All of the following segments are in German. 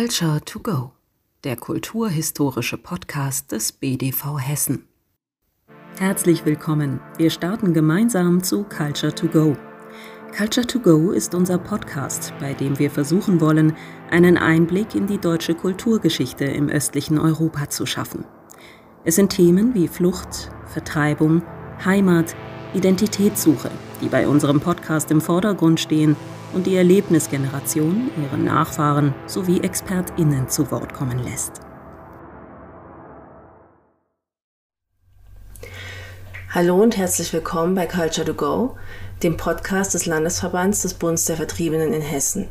Culture to Go, der kulturhistorische Podcast des BDV Hessen. Herzlich willkommen. Wir starten gemeinsam zu Culture to Go. Culture to Go ist unser Podcast, bei dem wir versuchen wollen, einen Einblick in die deutsche Kulturgeschichte im östlichen Europa zu schaffen. Es sind Themen wie Flucht, Vertreibung, Heimat, Identitätssuche, die bei unserem Podcast im Vordergrund stehen und die Erlebnisgeneration ihre Nachfahren sowie ExpertInnen zu Wort kommen lässt. Hallo und herzlich willkommen bei Culture to Go, dem Podcast des Landesverbands des Bundes der Vertriebenen in Hessen.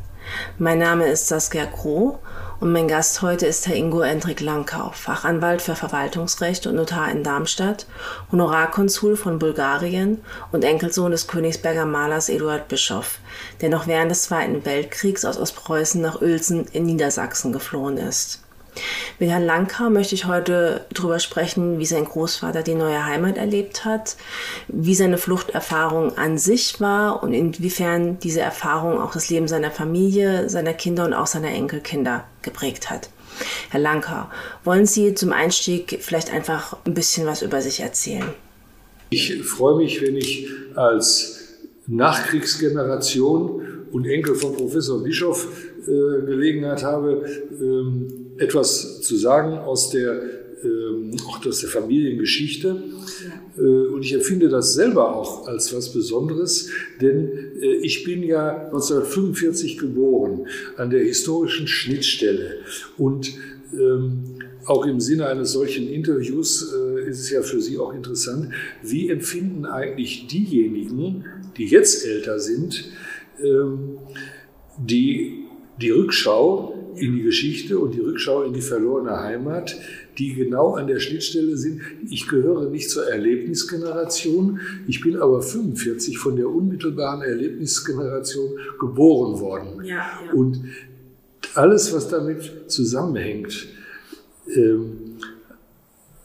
Mein Name ist Saskia Kroh und mein Gast heute ist Herr Ingo Endrik Lankau, Fachanwalt für Verwaltungsrecht und Notar in Darmstadt, Honorarkonsul von Bulgarien und Enkelsohn des Königsberger Malers Eduard Bischoff, der noch während des Zweiten Weltkriegs aus Ostpreußen nach Uelzen in Niedersachsen geflohen ist. Mit Herrn Langkau möchte ich heute darüber sprechen, wie sein Großvater die neue Heimat erlebt hat, wie seine Fluchterfahrung an sich war und inwiefern diese Erfahrung auch das Leben seiner Familie, seiner Kinder und auch seiner Enkelkinder geprägt hat. Herr Langkau, wollen Sie zum Einstieg vielleicht einfach ein bisschen was über sich erzählen? Ich freue mich, wenn ich als Nachkriegsgeneration und Enkel von Professor Bischof äh, Gelegenheit habe, ähm, etwas zu sagen aus der, ähm, auch aus der Familiengeschichte. Äh, und ich empfinde das selber auch als was Besonderes, denn äh, ich bin ja 1945 geboren an der historischen Schnittstelle. Und ähm, auch im Sinne eines solchen Interviews äh, ist es ja für Sie auch interessant, wie empfinden eigentlich diejenigen, die jetzt älter sind, ähm, die die Rückschau in die Geschichte und die Rückschau in die verlorene Heimat, die genau an der Schnittstelle sind. Ich gehöre nicht zur Erlebnisgeneration, ich bin aber 45 von der unmittelbaren Erlebnisgeneration geboren worden. Ja, ja. Und alles, was damit zusammenhängt, ähm,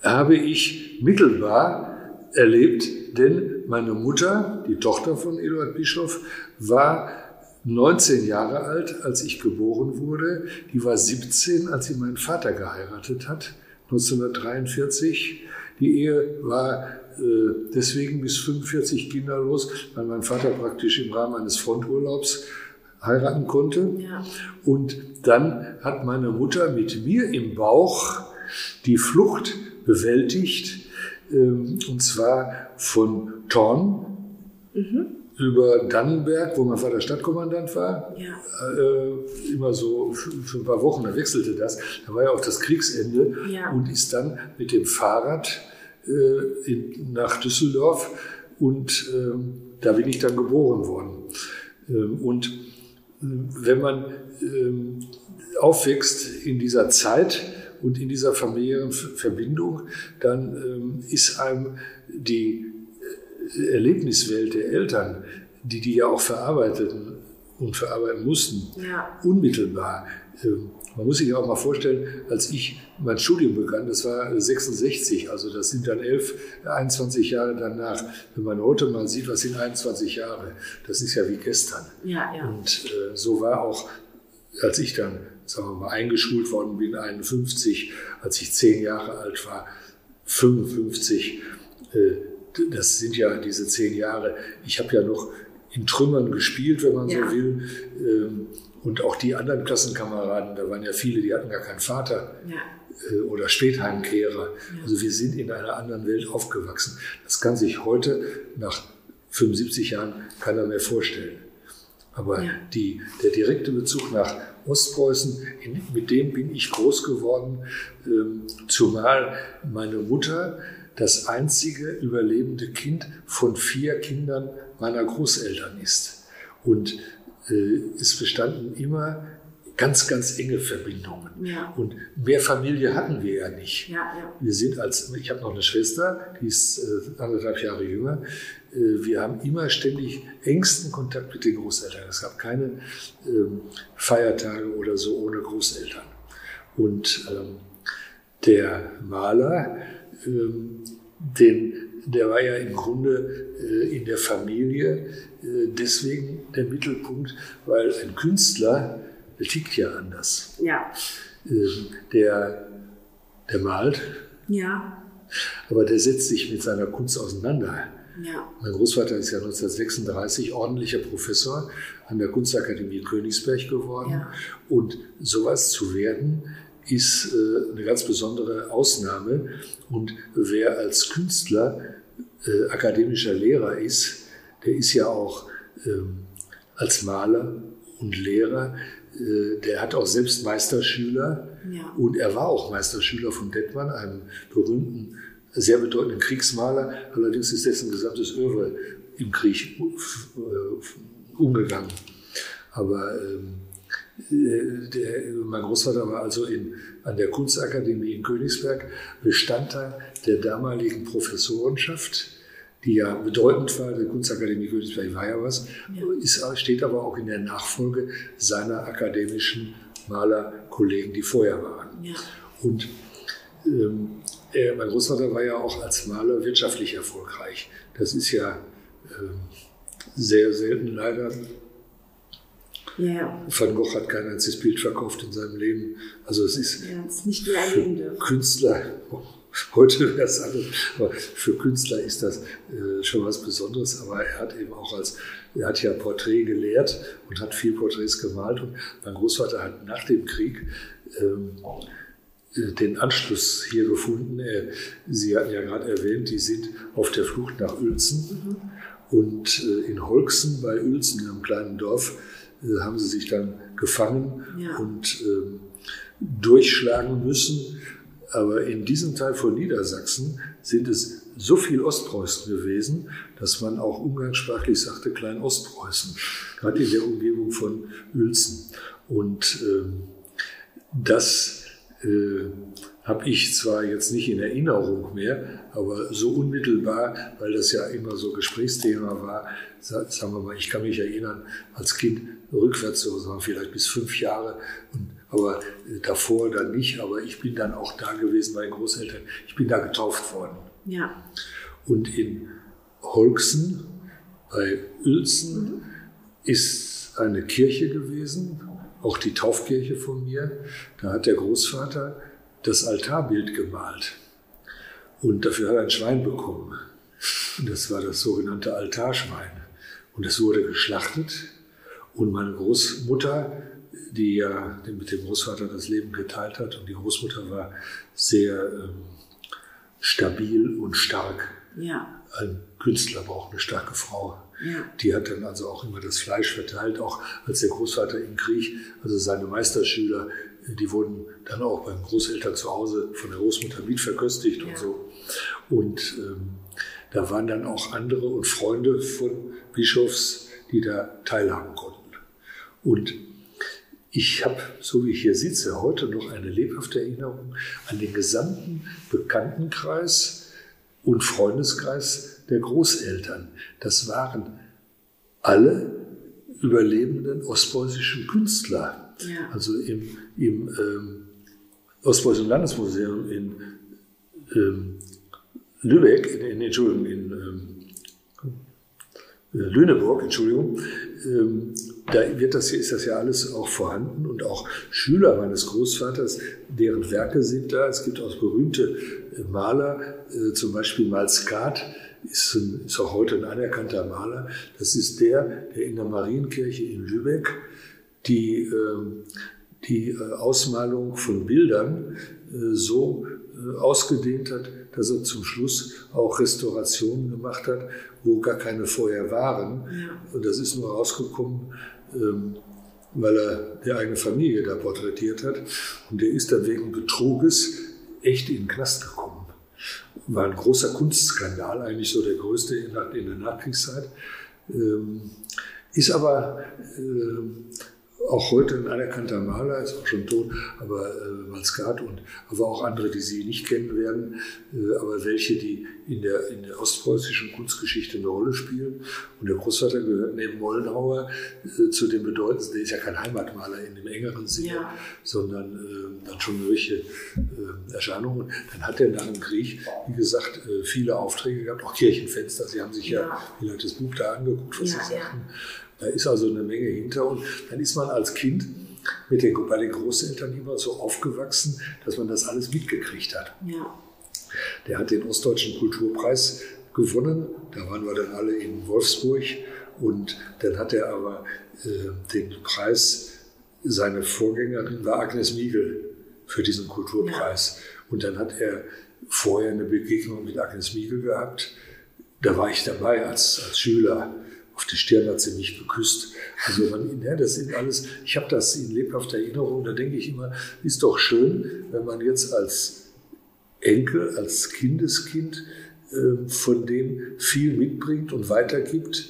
habe ich mittelbar erlebt, denn meine Mutter, die Tochter von Eduard Bischof, war 19 Jahre alt, als ich geboren wurde. Die war 17, als sie meinen Vater geheiratet hat, 1943. Die Ehe war äh, deswegen bis 45 kinderlos, weil mein Vater praktisch im Rahmen eines Fronturlaubs heiraten konnte. Ja. Und dann hat meine Mutter mit mir im Bauch die Flucht bewältigt, ähm, und zwar von Thorn. Mhm über Dannenberg, wo mein Vater Stadtkommandant war, ja. äh, immer so für, für, ein paar Wochen, da wechselte das. Da war ja auch das Kriegsende ja. und ist dann mit dem Fahrrad äh, in, nach Düsseldorf und äh, da bin ich dann geboren worden. Ähm, und äh, wenn man ähm, aufwächst in dieser Zeit und in dieser familiären Verbindung, dann ähm, ist einem die Erlebniswelt der Eltern, die die ja auch verarbeiteten und verarbeiten mussten, ja. unmittelbar. Ähm, man muss sich auch mal vorstellen, als ich mein Studium begann, das war 66, also das sind dann 11, 21 Jahre danach. Wenn man heute mal sieht, was sind 21 Jahre, das ist ja wie gestern. Ja, ja. Und äh, so war auch, als ich dann, sagen wir mal, eingeschult worden bin, 51, als ich zehn Jahre alt war, 55, äh, das sind ja diese zehn Jahre. Ich habe ja noch in Trümmern gespielt, wenn man ja. so will. Ähm, und auch die anderen Klassenkameraden, da waren ja viele, die hatten gar keinen Vater ja. Äh, oder Spätheimkehrer. Ja. Also wir sind in einer anderen Welt aufgewachsen. Das kann sich heute nach 75 Jahren keiner mehr vorstellen. Aber ja. die, der direkte Bezug nach Ostpreußen, in, mit dem bin ich groß geworden, ähm, zumal meine Mutter das einzige überlebende Kind von vier Kindern meiner Großeltern ist. Und äh, es bestanden immer ganz, ganz enge Verbindungen. Ja. Und mehr Familie hatten wir ja nicht. Ja, ja. Wir sind als, ich habe noch eine Schwester, die ist äh, anderthalb Jahre jünger. Äh, wir haben immer ständig engsten Kontakt mit den Großeltern. Es gab keine ähm, Feiertage oder so ohne Großeltern. Und ähm, der Maler, den, der war ja im Grunde äh, in der Familie äh, deswegen der Mittelpunkt, weil ein Künstler der tickt ja anders. Ja. Ähm, der, der malt, Ja. aber der setzt sich mit seiner Kunst auseinander. Ja. Mein Großvater ist ja 1936 ordentlicher Professor an der Kunstakademie Königsberg geworden. Ja. Und sowas zu werden, ist äh, eine ganz besondere Ausnahme. Und wer als Künstler äh, akademischer Lehrer ist, der ist ja auch ähm, als Maler und Lehrer, äh, der hat auch selbst Meisterschüler. Ja. Und er war auch Meisterschüler von Dettmann, einem berühmten, sehr bedeutenden Kriegsmaler. Allerdings ist dessen gesamtes Övre im Krieg umgegangen. Aber ähm, äh, der, mein Großvater war also in, an der Kunstakademie in Königsberg Bestandteil der damaligen Professorenschaft, die ja bedeutend war. Die Kunstakademie Königsberg war ja was, ist, steht aber auch in der Nachfolge seiner akademischen Malerkollegen, die vorher waren. Ja. Und ähm, er, mein Großvater war ja auch als Maler wirtschaftlich erfolgreich. Das ist ja ähm, sehr selten leider. Ja. Van Gogh hat kein einziges Bild verkauft in seinem Leben. Also es ist Ja, es erleben für. Künstler, heute wäre es anders, aber für Künstler ist das äh, schon was Besonderes. Aber er hat eben auch als, er hat ja Porträt gelehrt und hat viel Porträts gemalt. Und mein Großvater hat nach dem Krieg ähm, äh, den Anschluss hier gefunden. Er, Sie hatten ja gerade erwähnt, die sind auf der Flucht nach Uelzen. Und äh, in Holxen bei Uelzen, einem kleinen Dorf, haben sie sich dann gefangen Ja. und ähm, durchschlagen müssen. Aber in diesem Teil von Niedersachsen sind es so viel Ostpreußen gewesen, dass man auch umgangssprachlich sagte Klein Ostpreußen, gerade in der Umgebung von Uelzen. Und ähm, das äh, habe ich zwar jetzt nicht in Erinnerung mehr, aber so unmittelbar, weil das ja immer so Gesprächsthema war, sa- sagen wir mal, ich kann mich erinnern, als Kind rückwärts, so sagen wir vielleicht bis fünf Jahre, und, aber äh, davor dann nicht, aber ich bin dann auch da gewesen bei den Großeltern, ich bin da getauft worden. Ja. Und in Holxen bei Uelzen ist eine Kirche gewesen, auch die Taufkirche von mir. Da hat der Großvater das Altarbild gemalt. Und dafür hat er ein Schwein bekommen. Und das war das sogenannte Altarschwein. Und es wurde geschlachtet. Und meine Großmutter, die ja mit dem Großvater das Leben geteilt hat, und die Großmutter war sehr ähm, stabil und stark. Ja. Ein Künstler braucht eine starke Frau. Ja. Die hat dann also auch immer das Fleisch verteilt, auch als der Großvater im Krieg, also seine Meisterschüler, die wurden dann auch beim Großeltern zu Hause von der Großmutter mitverköstigt Ja. und so. Und ähm, da waren dann auch andere und Freunde von Bischofs, die da teilhaben konnten. Und ich habe, so wie ich hier sitze, heute noch eine lebhafte Erinnerung an den gesamten Bekanntenkreis und Freundeskreis der Großeltern. Das waren alle überlebenden ostpreußischen Künstler. Ja. Also im, im ähm, Ostpreußischen Landesmuseum in ähm, Lübeck, in, in, Entschuldigung, in ähm, äh, Lüneburg, Entschuldigung, ähm, da wird das, ist das ja alles auch vorhanden und auch Schüler meines Großvaters, deren Werke sind da. Es gibt auch berühmte äh, Maler, äh, zum Beispiel Malskat ist, ein, ist auch heute ein anerkannter Maler. Das ist der, der in der Marienkirche in Lübeck die, ähm, die äh, Ausmalung von Bildern so ausgedehnt hat, dass er zum Schluss auch Restaurationen gemacht hat, wo gar keine vorher waren. Und das ist nur rausgekommen, weil er die eigene Familie da porträtiert hat. Und der ist dann wegen Betruges echt in den Knast gekommen. War ein großer Kunstskandal, eigentlich so der größte in der, in der Nachkriegszeit. Ähm, ist aber ähm, auch heute ein anerkannter Maler, ist auch schon tot, aber äh, Malskat und aber auch andere, die Sie nicht kennen werden, äh, aber welche, die in der, in der ostpreußischen Kunstgeschichte eine Rolle spielen. Und der Großvater gehört neben Mollenhauer äh, zu den bedeutendsten, der ist ja kein Heimatmaler in dem engeren Sinne, Ja. sondern äh, dann schon solche äh, Erscheinungen. Dann hat er nach dem Krieg, wie gesagt, äh, viele Aufträge gehabt, auch Kirchenfenster. Sie haben sich ja, Ja. vielleicht das Buch da angeguckt, was Ja, Sie ja. Da ist also eine Menge hinter und dann ist man als Kind mit den, bei den Großeltern immer so aufgewachsen, dass man das alles mitgekriegt hat. Ja. Der hat den Ostdeutschen Kulturpreis gewonnen. Da waren wir dann alle in Wolfsburg und dann hat er aber äh, den Preis, seine Vorgängerin war Agnes Miegel für diesen Kulturpreis. Ja. Und dann hat er vorher eine Begegnung mit Agnes Miegel gehabt. Da war ich dabei als, als Schüler. Auf die Stirn hat sie mich geküsst. Also man, ja, das sind alles, ich habe das in lebhafter Erinnerung. Da denke ich immer, ist doch schön, wenn man jetzt als Enkel, als Kindeskind äh, von dem viel mitbringt und weitergibt.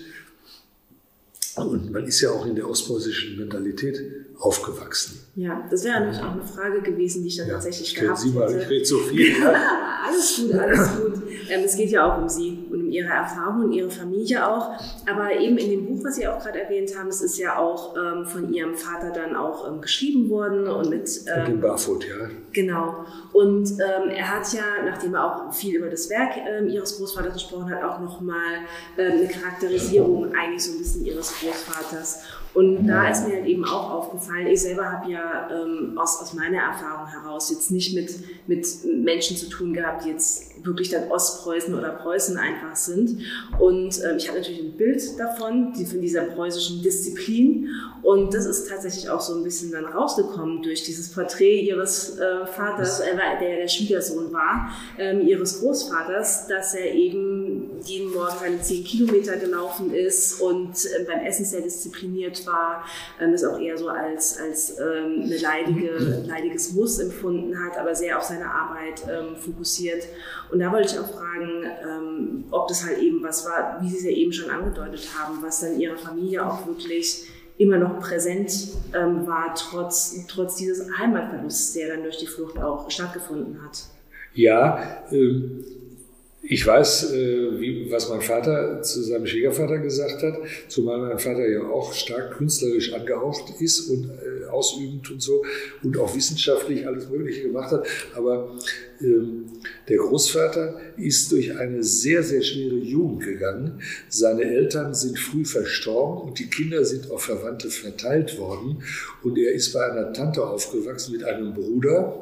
Und man ist ja auch in der ostpreußischen Mentalität aufgewachsen. Ja, das wäre natürlich auch eine Frage gewesen, die ich dann ja, tatsächlich gehabt Sie mal, ich rede so viel. alles gut, alles gut. Ähm, es geht ja auch um Sie und um Ihre Erfahrungen und Ihre Familie auch. Aber eben in dem Buch, was Sie auch gerade erwähnt haben, es ist ja auch ähm, von Ihrem Vater dann auch ähm, geschrieben worden und mit. Ähm, dem Barfoot, ja. Genau. Und ähm, er hat ja, nachdem er auch viel über das Werk ähm, Ihres Großvaters gesprochen hat, auch nochmal ähm, eine Charakterisierung eigentlich so ein bisschen Ihres Großvaters. Und da ist mir halt eben auch aufgefallen, ich selber habe ja ähm, aus, aus meiner Erfahrung heraus jetzt nicht mit, mit Menschen zu tun gehabt, die jetzt wirklich dann Ostpreußen oder Preußen einfach sind. Und ähm, ich habe natürlich ein Bild davon, die, von dieser preußischen Disziplin. Und das ist tatsächlich auch so ein bisschen dann rausgekommen durch dieses Porträt ihres äh, Vaters, äh, der der Schwiegersohn war, ähm, ihres Großvaters, dass er eben jeden Morgen seine zehn Kilometer gelaufen ist und äh, beim Essen sehr diszipliniert war, ähm, das auch eher so als, als ähm, eine leidige, leidiges Muss empfunden hat, aber sehr auf seine Arbeit ähm, fokussiert. Und da wollte ich auch fragen, ähm, ob das halt eben was war, wie Sie es ja eben schon angedeutet haben, was dann Ihrer Familie auch wirklich immer noch präsent ähm, war, trotz, trotz dieses Heimatverlusts, der dann durch die Flucht auch stattgefunden hat. Ja, ähm, ich weiß, äh, wie, was mein Vater zu seinem Schwiegervater gesagt hat, zumal mein Vater ja auch stark künstlerisch angehaucht ist und äh, ausübend und so und auch wissenschaftlich alles Mögliche gemacht hat. Aber ähm, der Großvater ist durch eine sehr, sehr schwere Jugend gegangen. Seine Eltern sind früh verstorben und die Kinder sind auf Verwandte verteilt worden. Und er ist bei einer Tante aufgewachsen mit einem Bruder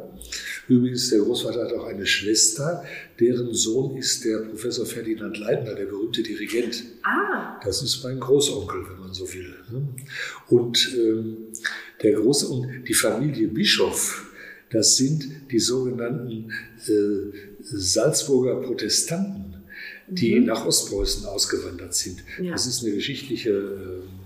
Übrigens, der Großvater hat auch eine Schwester, deren Sohn ist der Professor Ferdinand Leitner, der berühmte Dirigent. Ah. Das ist mein Großonkel, wenn man so will. Ne? Und ähm, der Groß und die Familie Bischof, das sind die sogenannten äh, Salzburger Protestanten, die mhm. nach Ostpreußen ausgewandert sind. Ja. Das ist eine geschichtliche äh,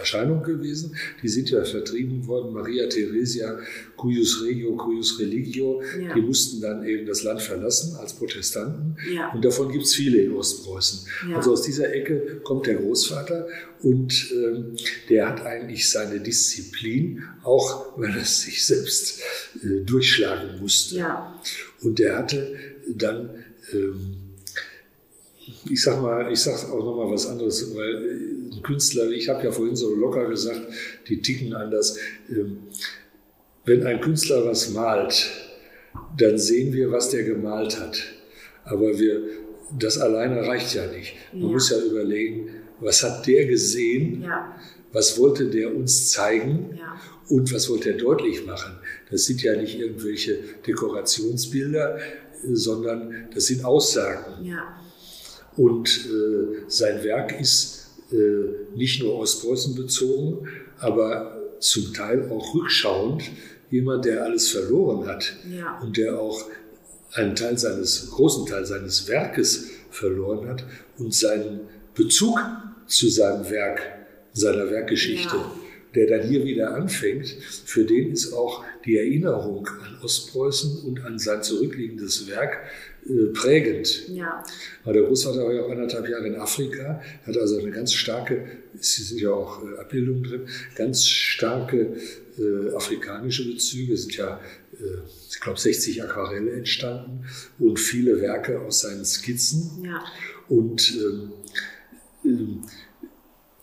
Erscheinung gewesen. Die sind ja vertrieben worden. Maria Theresia, cuius regio, cuius religio, ja. die mussten dann eben das Land verlassen als Protestanten. Ja. Und davon gibt es viele in Ostpreußen. Ja. Also aus dieser Ecke kommt der Großvater und ähm, der hat eigentlich seine Disziplin, auch weil er sich selbst äh, durchschlagen musste. Und der hatte dann ähm, ich sag mal, ich sag auch noch mal was anderes, weil äh, ein Künstler, ich habe ja vorhin so locker gesagt, die ticken anders. Ähm, wenn ein Künstler was malt, dann sehen wir, was der gemalt hat. Aber wir, das alleine reicht ja nicht. Man ja. muss ja überlegen, was hat der gesehen? Ja. Was wollte der uns zeigen? Ja. Und was wollte er deutlich machen? Das sind ja nicht irgendwelche Dekorationsbilder, sondern das sind Aussagen. Ja. Und äh, sein Werk ist äh, nicht nur Ostpreußen bezogen, aber zum Teil auch rückschauend. Jemand, der alles verloren hat ja. und der auch einen Teil seines, großen Teil seines Werkes verloren hat und seinen Bezug zu seinem Werk, seiner Werkgeschichte, ja. der dann hier wieder anfängt, für den ist auch die Erinnerung an Ostpreußen und an sein zurückliegendes Werk prägend. Ja. Weil der Großvater war ja auch anderthalb Jahre in Afrika, hat also eine ganz starke, es sind ja auch äh, Abbildungen drin, ganz starke äh, afrikanische Bezüge, es sind ja, äh, ich glaube, 60 Aquarelle entstanden und viele Werke aus seinen Skizzen. Ja. Und ähm, ähm,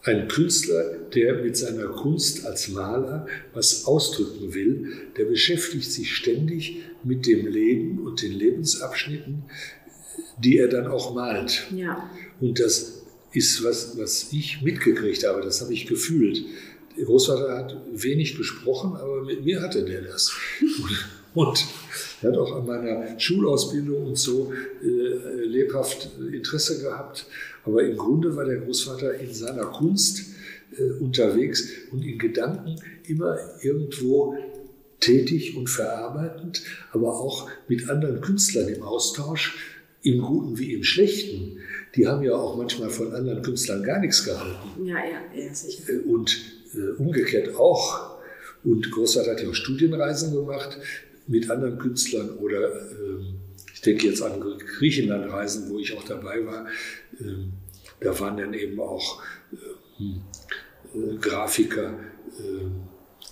ein Künstler, der mit seiner Kunst als Maler was ausdrücken will, der beschäftigt sich ständig mit dem Leben und den Lebensabschnitten, die er dann auch malt. Ja. Und das ist was, was ich mitgekriegt habe, das habe ich gefühlt. Der Großvater hat wenig gesprochen, aber mit mir hatte der das. Und er hat auch an meiner Schulausbildung und so äh, lebhaft Interesse gehabt. Aber im Grunde war der Großvater in seiner Kunst äh, unterwegs und in Gedanken immer irgendwo tätig und verarbeitend, aber auch mit anderen Künstlern im Austausch, im Guten wie im Schlechten. Die haben ja auch manchmal von anderen Künstlern gar nichts gehalten. Ja, ja, ja, sicher. Äh, und äh, umgekehrt auch. Und Großvater hat ja auch Studienreisen gemacht mit anderen Künstlern oder äh, ich denke jetzt an Griechenlandreisen, wo ich auch dabei war. Ähm, da waren dann eben auch äh, hm, äh, Grafiker, ähm,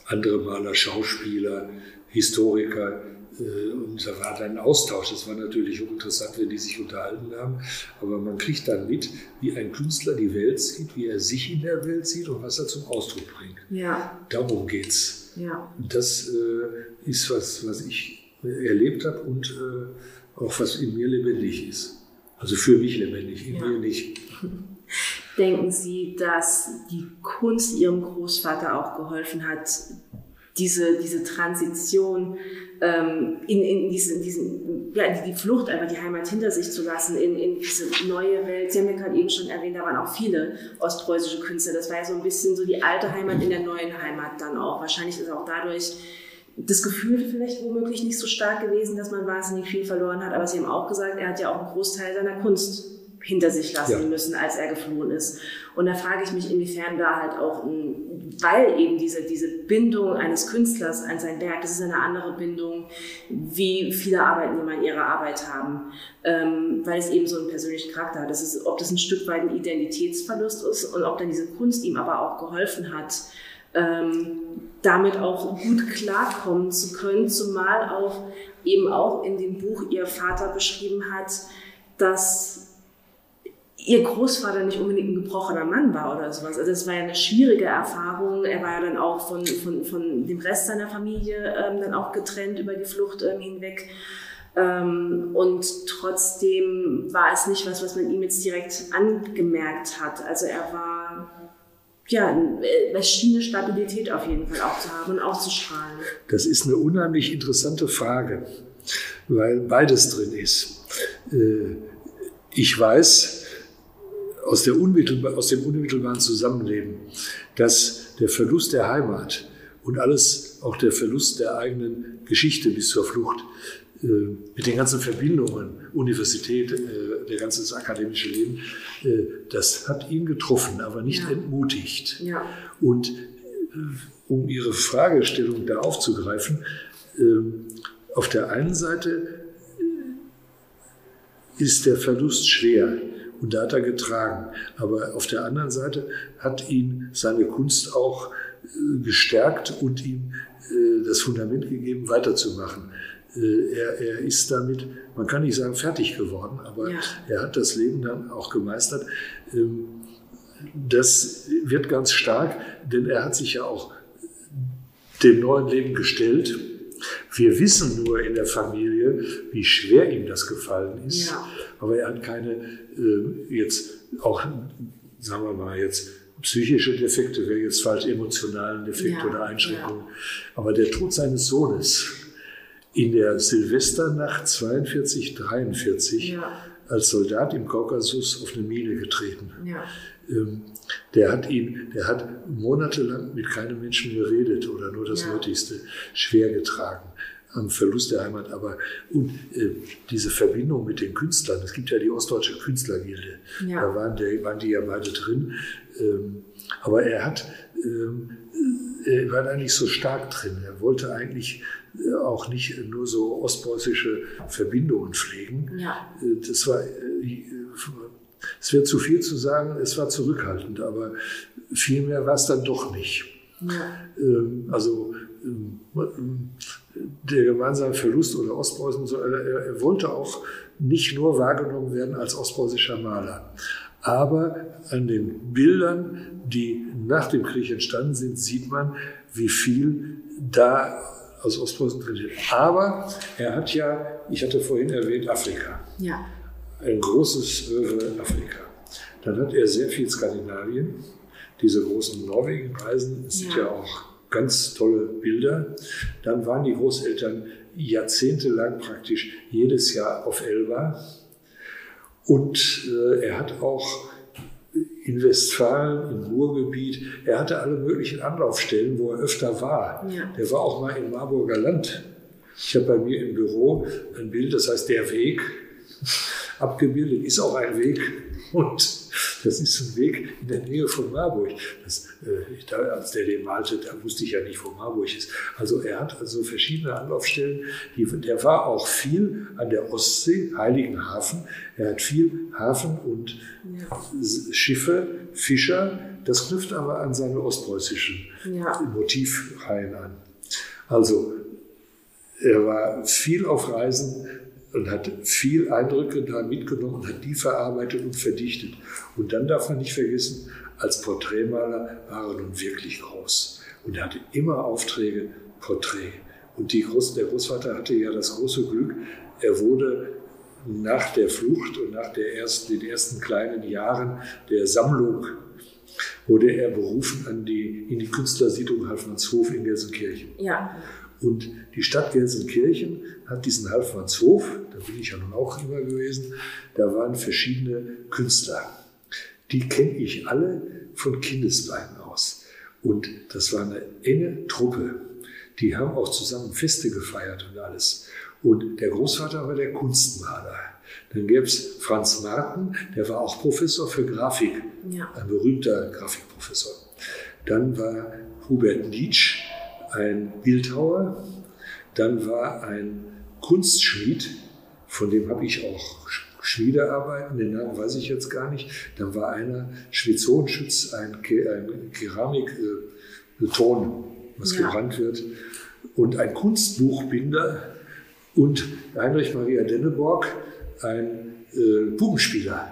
andere Maler, Schauspieler, Historiker. Äh, und da war dann ein Austausch. Das war natürlich hochinteressant, wenn die sich unterhalten haben. Aber man kriegt dann mit, wie ein Künstler die Welt sieht, wie er sich in der Welt sieht und was er zum Ausdruck bringt. Ja. Darum geht's. Ja. Das äh, ist was, was ich erlebt habe und äh, auch was in mir lebendig ist. Also für mich lebendig, in ja. mir nicht. Denken Sie, dass die Kunst Ihrem Großvater auch geholfen hat, diese, diese Transition ähm, in, in diesen, diesen, ja, die Flucht, einfach die Heimat hinter sich zu lassen, in, in diese neue Welt. Sie haben ja gerade eben schon erwähnt, da waren auch viele ostpreußische Künstler. Das war ja so ein bisschen so die alte Heimat in der neuen Heimat dann auch. Wahrscheinlich ist auch dadurch das Gefühl vielleicht womöglich nicht so stark gewesen, dass man wahnsinnig viel verloren hat. Aber Sie haben auch gesagt, er hat ja auch einen Großteil seiner Kunst hinter sich lassen ja. müssen, als er geflohen ist. Und da frage ich mich, inwiefern da halt auch, weil eben diese, diese Bindung eines Künstlers an sein Werk, das ist eine andere Bindung, wie viele Arbeitnehmer in ihrer Arbeit haben, ähm, weil es eben so einen persönlichen Charakter hat. Das ist, ob das ein Stück weit ein Identitätsverlust ist und ob dann diese Kunst ihm aber auch geholfen hat, ähm, damit auch gut klarkommen zu können, zumal auch eben auch in dem Buch ihr Vater beschrieben hat, dass ihr Großvater nicht unbedingt ein gebrochener Mann war oder sowas. Also es war ja eine schwierige Erfahrung. Er war ja dann auch von, von, von dem Rest seiner Familie ähm, dann auch getrennt über die Flucht ähm, hinweg. Ähm, und trotzdem war es nicht was, was man ihm jetzt direkt angemerkt hat. Also er war, ja, schien eine Stabilität auf jeden Fall auch zu haben und auszustrahlen. Das ist eine unheimlich interessante Frage, weil beides drin ist. Äh, ich weiß, aus, der unmittelbar, aus dem unmittelbaren Zusammenleben, dass der Verlust der Heimat und alles, auch der Verlust der eigenen Geschichte bis zur Flucht, mit den ganzen Verbindungen, Universität, äh, der ganze akademische Leben, äh, das hat ihn getroffen, aber nicht ja. entmutigt. Ja. Und um Ihre Fragestellung da aufzugreifen, auf der einen Seite ist der Verlust schwer. Und da hat er getragen. Aber auf der anderen Seite hat ihn seine Kunst auch äh, gestärkt und ihm äh, das Fundament gegeben, weiterzumachen. Äh, er, er ist damit, man kann nicht sagen fertig geworden, aber ja. er hat das Leben dann auch gemeistert. Ähm, das wird ganz stark, denn er hat sich ja auch dem neuen Leben gestellt. Wir wissen nur in der Familie, wie schwer ihm das gefallen ist. Ja. Aber er hat keine äh, jetzt auch, sagen wir mal jetzt, psychische Defekte, wäre jetzt falsch, emotionalen Defekte ja, oder Einschränkungen. Aber der Tod seines Sohnes in der Silvesternacht 42, 43 ja. als Soldat im Kaukasus auf eine Mine getreten. Ähm, der hat ihn, der hat monatelang mit keinem Menschen geredet oder nur das Nötigste schwer getragen am Verlust der Heimat. Aber und äh, diese Verbindung mit den Künstlern, es gibt ja die Ostdeutsche Künstlergilde, ja. da waren, der, waren die ja beide drin. Ähm, aber er hat, ähm, er war da nicht so stark drin. Er wollte eigentlich äh, auch nicht nur so ostpreußische Verbindungen pflegen. Ja. Äh, das war, äh, es wird zu viel zu sagen, es war zurückhaltend, aber viel mehr war es dann doch nicht. Ja. Ähm, also ähm, der gemeinsame Verlust oder Ostpreußen, er wollte auch nicht nur wahrgenommen werden als ostpreußischer Maler. Aber an den Bildern, die nach dem Krieg entstanden sind, sieht man, wie viel da aus Ostpreußen drin ist. Aber er hat ja, ich hatte vorhin erwähnt, Afrika. Ja. Ein großes Öwe Afrika. Dann hat er sehr viel Skandinavien. Diese großen Norwegen-Reisen sind ja. ja auch ganz tolle Bilder. Dann waren die Großeltern jahrzehntelang praktisch jedes Jahr auf Elba. Und äh, er hat auch in Westfalen, im Ruhrgebiet, er hatte alle möglichen Anlaufstellen, wo er öfter war. Ja. Der war auch mal im Marburger Land. Ich habe bei mir im Büro ein Bild, das heißt Der Weg, abgebildet, ist auch ein Weg. Und das ist ein Weg in der Nähe von Marburg. Das, äh, da, als der den malte, da wusste ich ja nicht, wo Marburg ist. Also er hat also verschiedene Anlaufstellen. Die, der war auch viel an der Ostsee, Heiligenhafen. Er hat viel Hafen und ja. Schiffe, Fischer. Das knüpft aber an seine ostpreußischen ja. Motivreihen an. Also er war viel auf Reisen und hat viel Eindrücke da mitgenommen und hat die verarbeitet und verdichtet. Und dann darf man nicht vergessen, als Porträtmaler war er nun wirklich groß. Und er hatte immer Aufträge, Porträt. Und Groß, der Großvater hatte ja das große Glück, er wurde nach der Flucht und nach der ersten, den ersten kleinen Jahren der Sammlung wurde er berufen an die, in die Künstlersiedlung Halfmannshof in Gelsenkirchen. Ja. Und die Stadt Gelsenkirchen hat diesen Halfmannshof, da bin ich ja nun auch immer gewesen, da waren verschiedene Künstler. Die kenne ich alle von Kindesbeinen aus. Und das war eine enge Truppe. Die haben auch zusammen Feste gefeiert und alles. Und der Großvater war der Kunstmaler. Dann gäbe es Franz Marten, der war auch Professor für Grafik, ja. ein berühmter Grafikprofessor. Dann war Hubert Nietzsche, ein Bildhauer, dann war ein Kunstschmied, von dem habe ich auch Schmiedearbeiten, den Namen weiß ich jetzt gar nicht. Dann war einer Schwitzonenschütz, ein, ein Keramikton, äh, was ja. gebrannt wird, und ein Kunstbuchbinder und Heinrich Maria Denneborg, ein äh, Puppenspieler.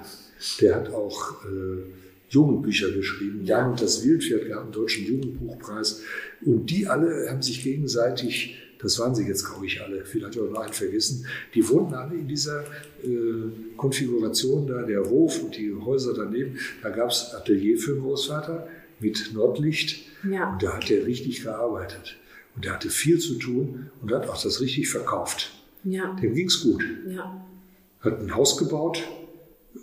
Der hat auch äh, Jugendbücher geschrieben. Jan und das Wildpferd gab einen deutschen Jugendbuchpreis. Und die alle haben sich gegenseitig, das waren sie jetzt, glaube ich, alle, vielleicht auch noch einen vergessen, die wohnten alle in dieser äh, Konfiguration da, der Hof und die Häuser daneben. Da gab es Atelier für den Großvater mit Nordlicht. Ja. Und da hat er richtig gearbeitet. Und er hatte viel zu tun und hat auch das richtig verkauft. Ja. Dem ging es gut. Ja. Hat ein Haus gebaut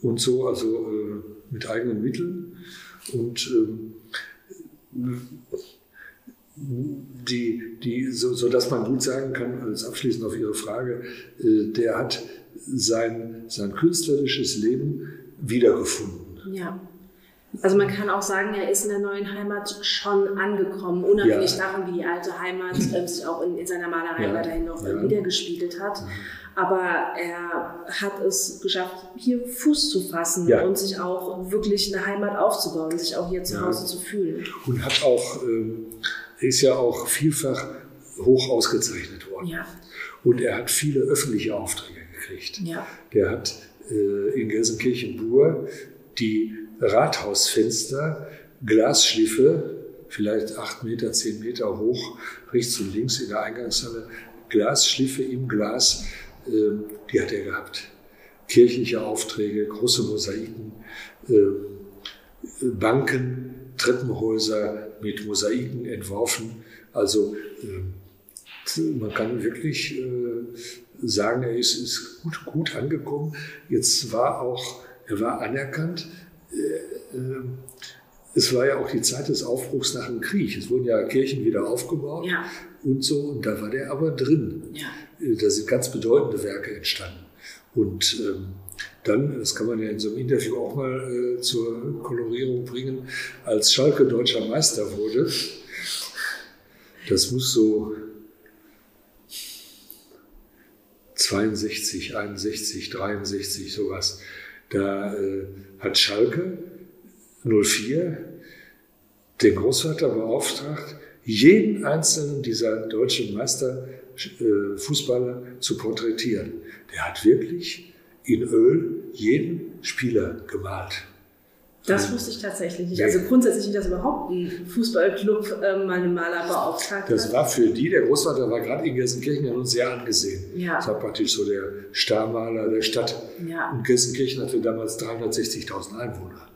und so, also äh, mit eigenen Mitteln. Und ähm, die, die, so, so dass man gut sagen kann, als abschließend auf Ihre Frage, äh, der hat sein, sein künstlerisches Leben wiedergefunden. Ja. Also man kann auch sagen, er ist in der neuen Heimat schon angekommen, unabhängig ja. davon, wie die alte Heimat äh, sich auch in, in, seiner Malerei ja. weiterhin noch ja. wiedergespiegelt hat. Aber er hat es geschafft, hier Fuß zu fassen und sich auch wirklich eine Heimat aufzubauen, sich auch hier zu Hause zu fühlen. Und hat auch, äh, ist ja auch vielfach hoch ausgezeichnet worden. Ja. Und er hat viele öffentliche Aufträge gekriegt. Ja. Der hat äh, in Gelsenkirchen-Bur die Rathausfenster, Glasschliffe, vielleicht acht Meter, zehn Meter hoch, rechts und links in der Eingangshalle, Glasschliffe im Glas, äh, die hat er gehabt. Kirchliche Aufträge, große Mosaiken, äh, Banken, Treppenhäuser mit Mosaiken entworfen. Also äh, man kann wirklich äh, sagen, er ist, ist gut, gut angekommen. Jetzt war auch, er war anerkannt äh, äh, es war ja auch die Zeit des Aufbruchs nach dem Krieg. Es wurden ja Kirchen wieder aufgebaut ja. und so. Und da war der aber drin. Ja. Da sind ganz bedeutende Werke entstanden. Und ähm, dann, das kann man ja in so einem Interview auch mal äh, zur Kolorierung bringen, als Schalke deutscher Meister wurde, das muss so 62, 61, 63, sowas da äh, hat Schalke 04 den Großvater beauftragt, jeden einzelnen dieser deutschen Meisterfußballer äh, zu porträtieren. Der hat wirklich in Öl jeden Spieler gemalt. Das wusste ich tatsächlich nicht. Also grundsätzlich nicht, dass überhaupt ein Fußballclub mal einen Maler beauftragt hat. Das war für die, der Großvater war gerade in Gelsenkirchen ja nun sehr angesehen. Ja. Das war praktisch so der Starmaler der Stadt. Ja. Und Gelsenkirchen hatte damals 360.000 Einwohner.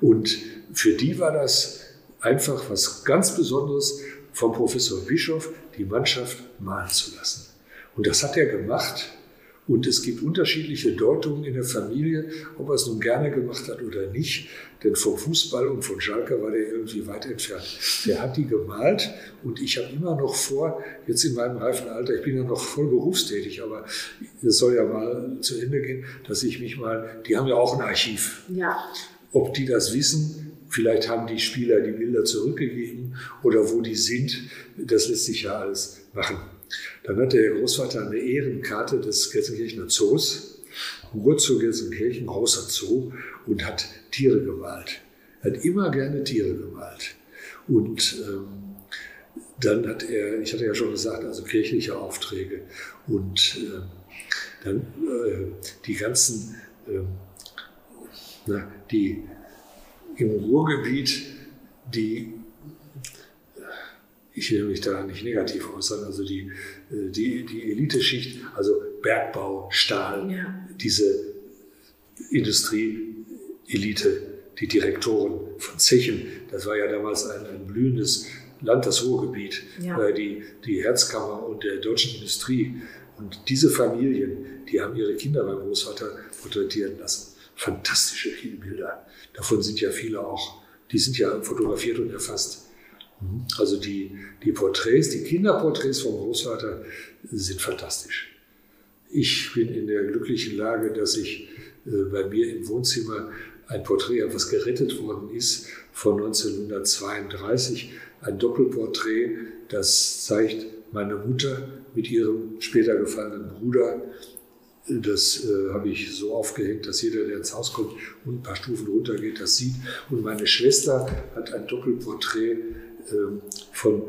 Und für die war das einfach was ganz Besonderes, vom Professor Bischof die Mannschaft malen zu lassen. Und das hat er gemacht. Und es gibt unterschiedliche Deutungen in der Familie, ob er es nun gerne gemacht hat oder nicht. Denn vom Fußball und von Schalke war der irgendwie weit entfernt. Der hat die gemalt und ich habe immer noch vor, jetzt in meinem reifen Alter, ich bin ja noch voll berufstätig, aber es soll ja mal zu Ende gehen, dass ich mich mal, die haben ja auch ein Archiv. Ja. Ob die das wissen, vielleicht haben die Spieler die Bilder zurückgegeben oder wo die sind, das lässt sich ja alles machen. Dann hat der Großvater eine Ehrenkarte des Gelsenkirchener Zoos, Ruhrzow Gelsenkirchen, großer Zoo, und hat Tiere gemalt. Er hat immer gerne Tiere gemalt. Und ähm, dann hat er, ich hatte ja schon gesagt, also kirchliche Aufträge und äh, dann äh, die ganzen, äh, na, die im Ruhrgebiet, die ich will mich da nicht negativ äußern, also die, die, die Eliteschicht, also Bergbau, Stahl, ja. diese Industrie-Elite, die Direktoren von Zechen, das war ja damals ein, ein blühendes Land, das Ruhrgebiet, ja. äh, die, die Herzkammer und der deutschen Industrie. Und diese Familien, die haben ihre Kinder beim Großvater porträtieren lassen. Fantastische Bilder. Davon sind ja viele auch, die sind ja fotografiert und erfasst. Also die, die Porträts, die Kinderporträts vom Großvater sind fantastisch. Ich bin in der glücklichen Lage, dass ich äh, bei mir im Wohnzimmer ein Porträt habe, was gerettet worden ist von 1932. Ein Doppelporträt, das zeigt meine Mutter mit ihrem später gefallenen Bruder. Das äh, habe ich so aufgehängt, dass jeder, der ins Haus kommt und ein paar Stufen runtergeht, das sieht. Und meine Schwester hat ein Doppelporträt von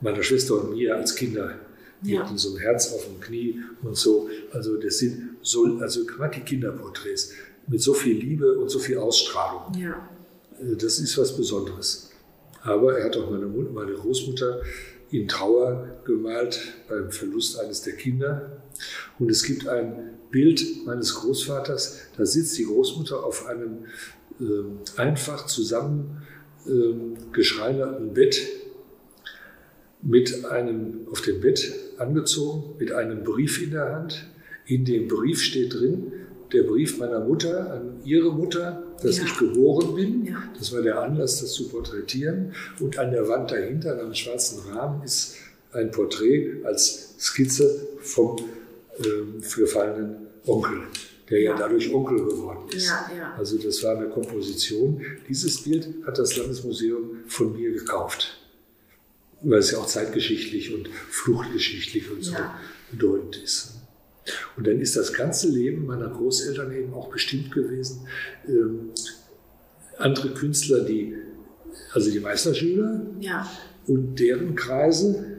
meiner Schwester und mir als Kinder. Die ja. hatten so ein Herz auf dem Knie und so. Also das sind so, also gerade die Kinderporträts mit so viel Liebe und so viel Ausstrahlung. Ja. Äh, das ist was Besonderes. Aber er hat auch meine, Mutter, meine Großmutter in Trauer gemalt beim Verlust eines der Kinder. Und es gibt ein Bild meines Großvaters, da sitzt die Großmutter auf einem äh, einfach zusammen ähm, geschreinerten Bett mit einem, auf dem Bett angezogen, mit einem Brief in der Hand. In dem Brief steht drin, der Brief meiner Mutter an ihre Mutter, dass ja. ich geboren bin. Ja. Das war der Anlass, das zu porträtieren. Und an der Wand dahinter, an einem schwarzen Rahmen, ist ein Porträt als Skizze vom äh, gefallenen Onkel der ja, dadurch Onkel geworden ist. Ja, ja. Also das war eine Komposition. Dieses Bild hat das Landesmuseum von mir gekauft, weil es ja auch zeitgeschichtlich und fluchtgeschichtlich und so bedeutend ist. Und dann ist das ganze Leben meiner Großeltern eben auch bestimmt gewesen. Ähm, andere Künstler, die, also die Meisterschüler ja. und deren Kreise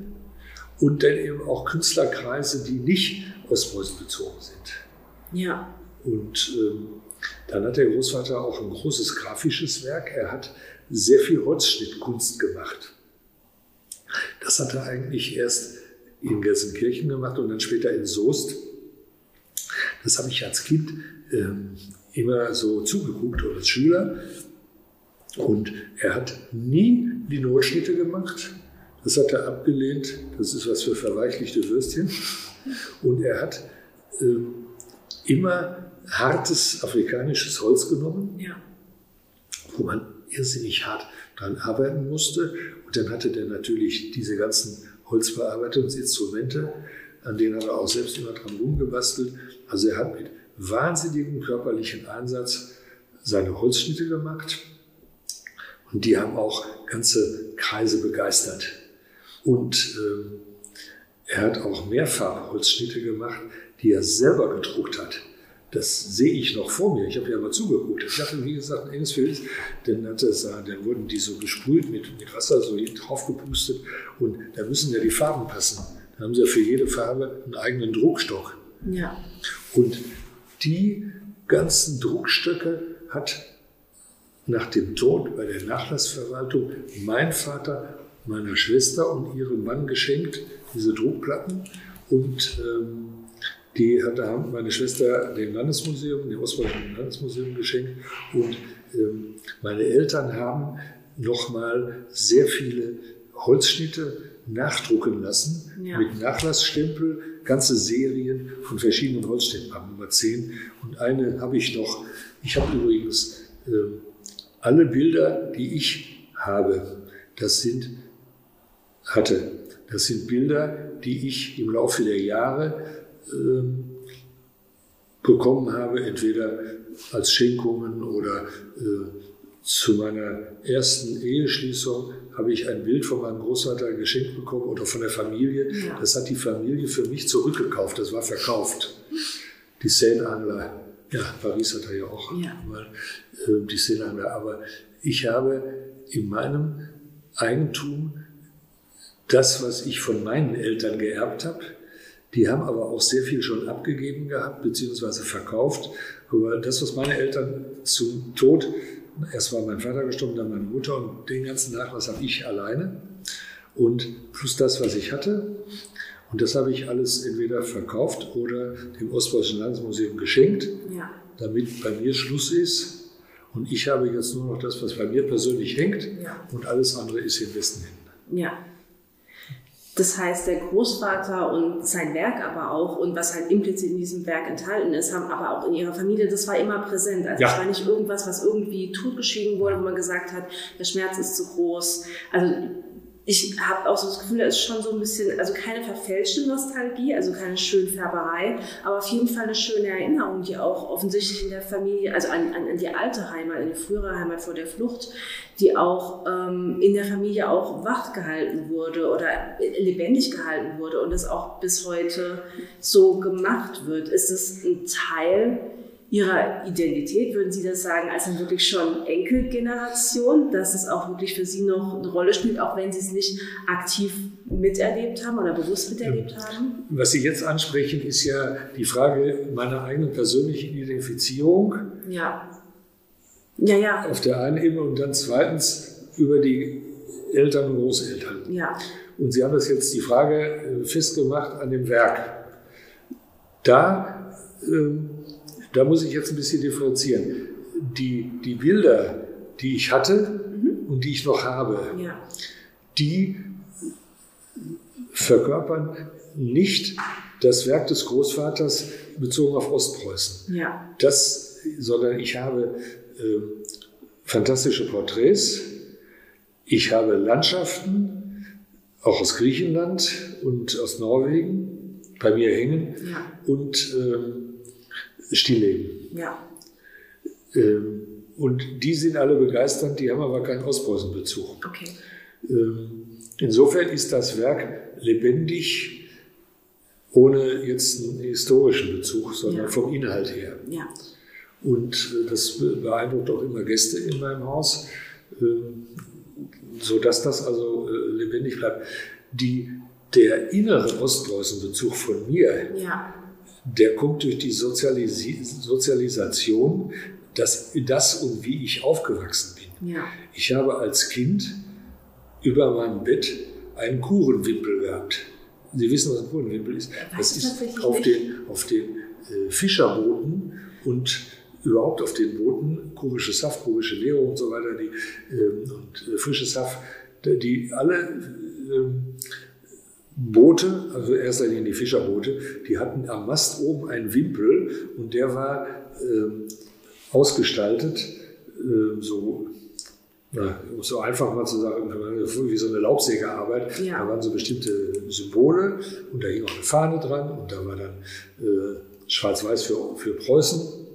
und dann eben auch Künstlerkreise, die nicht ostpreußenbezogen sind. Ja. Und ähm, dann hat der Großvater auch ein großes grafisches Werk. Er hat sehr viel Holzschnittkunst gemacht. Das hat er eigentlich erst in Gelsenkirchen gemacht und dann später in Soest. Das habe ich als Kind ähm, immer so zugeguckt oder als Schüler. Und er hat nie die Notschnitte gemacht. Das hat er abgelehnt. Das ist was für verweichlichte Würstchen. Und er hat ähm, immer hartes afrikanisches Holz genommen, ja. wo man irrsinnig hart dran arbeiten musste. Und dann hatte der natürlich diese ganzen Holzbearbeitungsinstrumente, an denen hat er auch selbst immer dran rumgebastelt. Also er hat mit wahnsinnigem körperlichen Einsatz seine Holzschnitte gemacht. Und die haben auch ganze Kreise begeistert. Und ähm, er hat auch mehrfach Holzschnitte gemacht, die er selber gedruckt hat. Das sehe ich noch vor mir. Ich habe ja mal zugeguckt. Ich hatte, wie gesagt, ein enges Bild. Dann, das, dann wurden die so gesprüht mit, mit Wasser, so drauf gepustet. Und da müssen ja die Farben passen. Da haben sie ja für jede Farbe einen eigenen Druckstock. Ja. Und die ganzen Druckstöcke hat nach dem Tod bei der Nachlassverwaltung mein Vater meiner Schwester und ihrem Mann geschenkt, diese Druckplatten. Und ähm, die hat meine Schwester dem Landesmuseum, dem Ostpreußischen Landesmuseum geschenkt. Und ähm, meine Eltern haben nochmal sehr viele Holzschnitte nachdrucken lassen ja. mit Nachlassstempel, ganze Serien von verschiedenen Holzschnitten, Nummer 10. Und eine habe ich noch. Ich habe übrigens äh, alle Bilder, die ich habe, das sind, hatte, das sind Bilder, die ich im Laufe der Jahre bekommen habe, entweder als Schenkungen oder äh, zu meiner ersten Eheschließung habe ich ein Bild von meinem Großvater geschenkt bekommen oder von der Familie. Ja. Das hat die Familie für mich zurückgekauft. Das war verkauft. Die Seine-Angler. Ja, Paris hat er ja auch ja. mal äh, die Seine-Angler. Aber ich habe in meinem Eigentum das, was ich von meinen Eltern geerbt habe. Die haben aber auch sehr viel schon abgegeben gehabt, beziehungsweise verkauft. Aber das, was meine Eltern zum Tod Erst war mein Vater gestorben, dann meine Mutter und den ganzen Nachlass habe ich alleine. Und plus das, was ich hatte. Und das habe ich alles entweder verkauft oder dem Ostpreußischen Landesmuseum geschenkt, ja. damit bei mir Schluss ist. Und ich habe jetzt nur noch das, was bei mir persönlich hängt. Ja. Und alles andere ist in Westen Händen. Ja. Das heißt, der Großvater und sein Werk aber auch und was halt implizit in diesem Werk enthalten ist, haben aber auch in ihrer Familie, das war immer präsent. Also ja. es war nicht irgendwas, was irgendwie totgeschrieben wurde, wo man gesagt hat, der Schmerz ist zu groß. Also ich habe auch so das Gefühl, da ist schon so ein bisschen, also keine verfälschte Nostalgie, also keine Schönfärberei, aber auf jeden Fall eine schöne Erinnerung, die auch offensichtlich in der Familie, also an, an, an die alte Heimat, in die frühere Heimat vor der Flucht, die auch ähm, in der Familie auch wach gehalten wurde oder lebendig gehalten wurde und das auch bis heute so gemacht wird. Ist es ein Teil ihrer Identität, würden Sie das sagen, als dann wirklich schon Enkelgeneration, dass es auch wirklich für Sie noch eine Rolle spielt, auch wenn Sie es nicht aktiv miterlebt haben oder bewusst miterlebt haben? Was Sie jetzt ansprechen, ist ja die Frage meiner eigenen persönlichen Identifizierung. Ja. Ja, ja. Auf der einen Ebene und dann zweitens über die Eltern und Großeltern. Ja. Und Sie haben das jetzt die Frage äh, festgemacht an dem Werk. Da ähm, da muss ich jetzt ein bisschen differenzieren. Die, die Bilder, die ich hatte mhm. und die ich noch habe, ja. die verkörpern nicht das Werk des Großvaters bezogen auf Ostpreußen. Ja. Das, sondern ich habe äh, fantastische Porträts, ich habe Landschaften, auch aus Griechenland und aus Norwegen, bei mir hängen ja. und äh, Stillleben. Ja. Ähm, und die sind alle begeistert, die haben aber keinen Ostpreußenbezug. Okay. Ähm, insofern ist das Werk lebendig, ohne jetzt einen historischen Bezug, sondern ja. vom Inhalt her. Ja. Und äh, das beeindruckt auch immer Gäste in meinem Haus, ähm, sodass das also äh, lebendig bleibt. Die, der innere Ostpreußenbezug von mir, ja der kommt durch die Sozialis Sozialisation, das, das und wie ich aufgewachsen bin. Ja. Ich habe als Kind über meinem Bett einen Kurenwimpel gehabt. Sie wissen, was ein Kurenwimpel ist. Das ist auf den, auf den äh, Fischerbooten und überhaupt auf den Booten, kurische Saft, kurische Lehre und so weiter, die, ähm, und äh, frische Saft, die alle äh, Boote, also erst einmal die Fischerboote, die hatten am Mast oben einen Wimpel und der war äh, ausgestaltet, äh, so, na, um so einfach mal zu sagen, wie so eine Laubsägerarbeit. Ja. Da waren so bestimmte Symbole und da hing auch eine Fahne dran und da war dann äh, schwarz-weiß für, für Preußen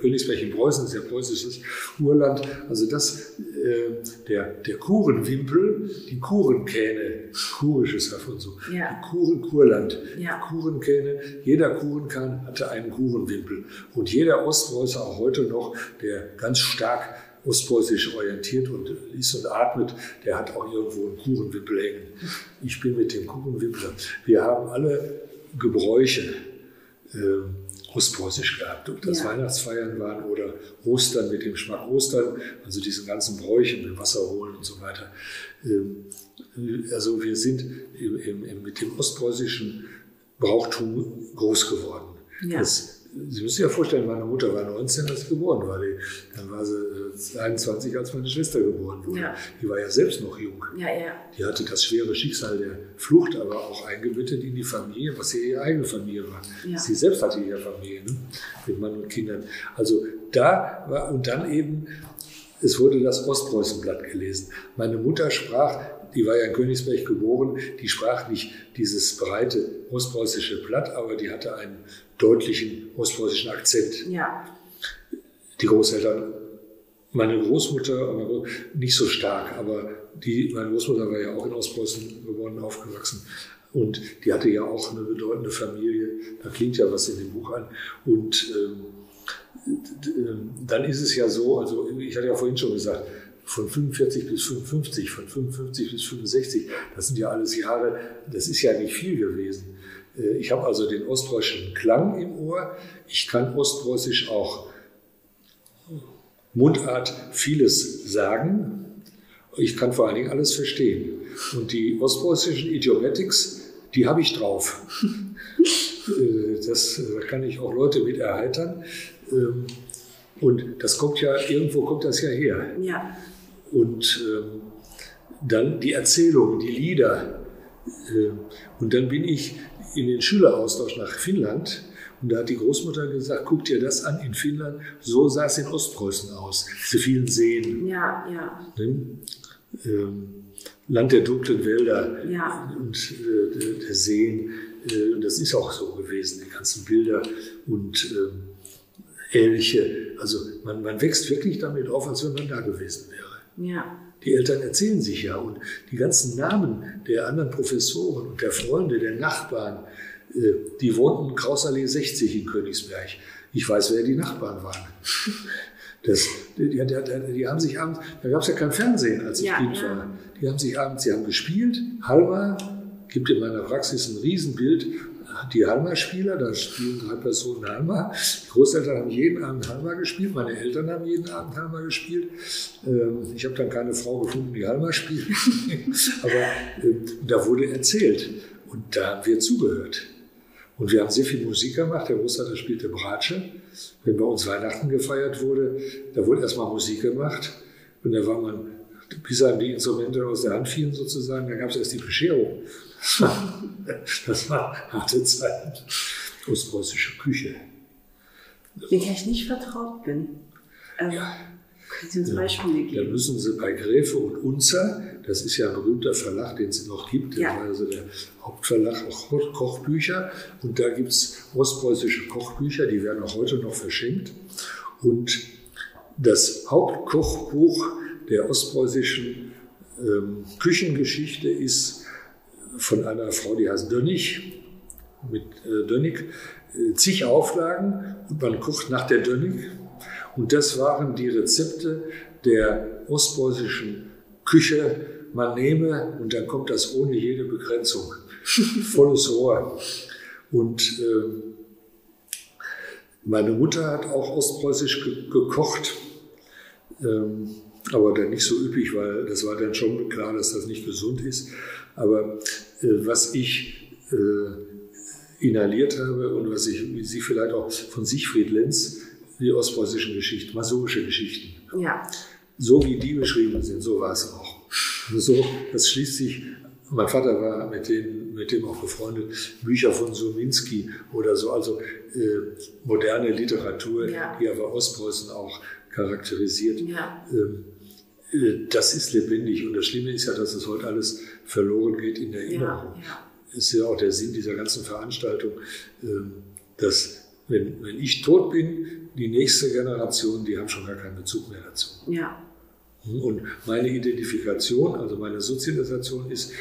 Königsberg in Preußen ist ja preußisches Urland. Also das, äh, der, der Kurenwimpel, die Kurenkähne, kurisches Haff und so, ja. Kuren, Kurland, ja. Kurenkähne, jeder Kurenkahn hatte einen Kurenwimpel. Und jeder Ostpreußer, auch heute noch, der ganz stark ostpreußisch orientiert und ist und atmet, der hat auch irgendwo einen Kurenwimpel hängen. Ich bin mit dem Kurenwimpel. Wir haben alle Gebräuche. Äh, ostpreußisch gehabt, ob das ja. Weihnachtsfeiern waren oder Ostern mit dem Schmack Ostern, also diesen ganzen Bräuchen mit Wasser holen und so weiter. Ähm, also wir sind mit dem ostpreußischen Brauchtum groß geworden. Ja. Das Sie müssen sich ja vorstellen, meine Mutter war 19, als sie geboren war. Die, dann war sie 21, als meine Schwester geboren wurde. Ja. Die war ja selbst noch jung. Ja, ja. Die hatte das schwere Schicksal der Flucht, aber auch eingebettet in die Familie, was ja ihre eigene Familie war. Ja. Sie selbst hatte ihre Familie ne? mit Mann und Kindern. Also da war, und dann eben, es wurde das Ostpreußenblatt gelesen. Meine Mutter sprach die war ja in Königsberg geboren, die sprach nicht dieses breite ostpreußische Blatt, aber die hatte einen deutlichen ostpreußischen Akzent. Ja. Die Großeltern, meine Großmutter, nicht so stark, aber die, meine Großmutter war ja auch in Ostpreußen geboren, aufgewachsen. Und die hatte ja auch eine bedeutende Familie. Da klingt ja was in dem Buch an. Und ähm, dann ist es ja so, also ich hatte ja vorhin schon gesagt, von 45 bis 55, von 55 bis 65, das sind ja alles Jahre, das ist ja nicht viel gewesen. Äh, ich habe also den ostpreußischen Klang im Ohr. Ich kann ostpreußisch auch Mundart vieles sagen. Ich kann vor allen Dingen alles verstehen. Und die ostpreußischen Idiomatics, die habe ich drauf. Äh, das, da kann ich auch Leute mit erheitern. Ähm, und das kommt ja, irgendwo kommt das ja her. Ja. Und ähm, dann die Erzählungen, die Lieder. Äh, und dann bin ich in den Schüleraustausch nach Finnland. Und da hat die Großmutter gesagt, guck dir das an in Finnland, so sah es in Ostpreußen aus, diese vielen Seen. Ja, ja. Ne? Ähm, Land der dunklen Wälder ja. und äh, der Seen. Äh, das ist auch so gewesen, die ganzen Bilder und äh, ähnliche. Also man, man wächst wirklich damit auf, als wenn man da gewesen wäre. Ja. Die Eltern erzählen sich ja und die ganzen Namen der anderen Professoren und der Freunde, der Nachbarn, äh, die wohnten Krausallee 60 in Königsberg. Ich weiß, wer die Nachbarn waren. Das, die, die, die, haben sich abends, da gab es ja kein Fernsehen, als ich ja, Kind ja. war. Die haben sich abends, sie haben gespielt, Halber, gibt in meiner Praxis ein Riesenbild die Halma-Spieler, da spielen drei Personen Halma. Die Großeltern haben jeden Abend Halma gespielt, meine Eltern haben jeden Abend Halma gespielt. Ähm, ich habe dann keine Frau gefunden, die Halma spielt. Aber ähm, da wurde erzählt und da haben wir zugehört. Und wir haben sehr viel Musik gemacht. Der Großvater spielte Bratsche. Wenn bei uns Weihnachten gefeiert wurde, da wurde erstmal Musik gemacht. Und da war man, bis einem die Instrumente aus der Hand fielen sozusagen, da gab es erst die Bescherung. Das war harte Zeit. Ostpreußische Küche. Mit der ich nicht vertraut bin. Ähm, ja. Können Sie uns Beispiele geben? Dann müssen Sie bei Gräfe und Unzer, das ist ja ein berühmter Verlag, den es noch gibt, ja. also der Hauptverlag auch Kochbücher. Und da gibt es ostpreußische Kochbücher, die werden auch heute noch verschenkt. Und das Hauptkochbuch der ostpreußischen ähm, Küchengeschichte ist von einer Frau, die heißt Dönnig, mit äh, Dönnig, äh, zig Auflagen und man kocht nach der Dönnig. Und das waren die Rezepte der ostpreußischen Küche. Man nehme und dann kommt das ohne jede Begrenzung. Volles Rohr. Und äh, meine Mutter hat auch ostpreußisch ge gekocht. Ähm, aber dann nicht so üppig, weil das war dann schon klar, dass das nicht gesund ist. Aber äh, was ich äh, inhaliert habe und was ich, wie Sie vielleicht auch von Siegfried Lenz, die ostpreußischen Geschichten, masurische Geschichten. Ja. So wie die beschrieben sind, so war es auch. Also so, das schließt sich, mein Vater war mit, denen, mit dem auch befreundet, Bücher von Suminski oder so, also äh, moderne Literatur, ja. die aber Ostpreußen auch charakterisiert. Ja. Ähm, äh, das ist lebendig und das Schlimme ist ja, dass es heute alles verloren geht in der Erinnerung. Ja, ja. Ist ja auch der Sinn dieser ganzen Veranstaltung, ähm, dass wenn, wenn ich tot bin, die nächste Generation, die haben schon gar keinen Bezug mehr dazu. Ja. Hm, und meine Identifikation, also meine Sozialisation ist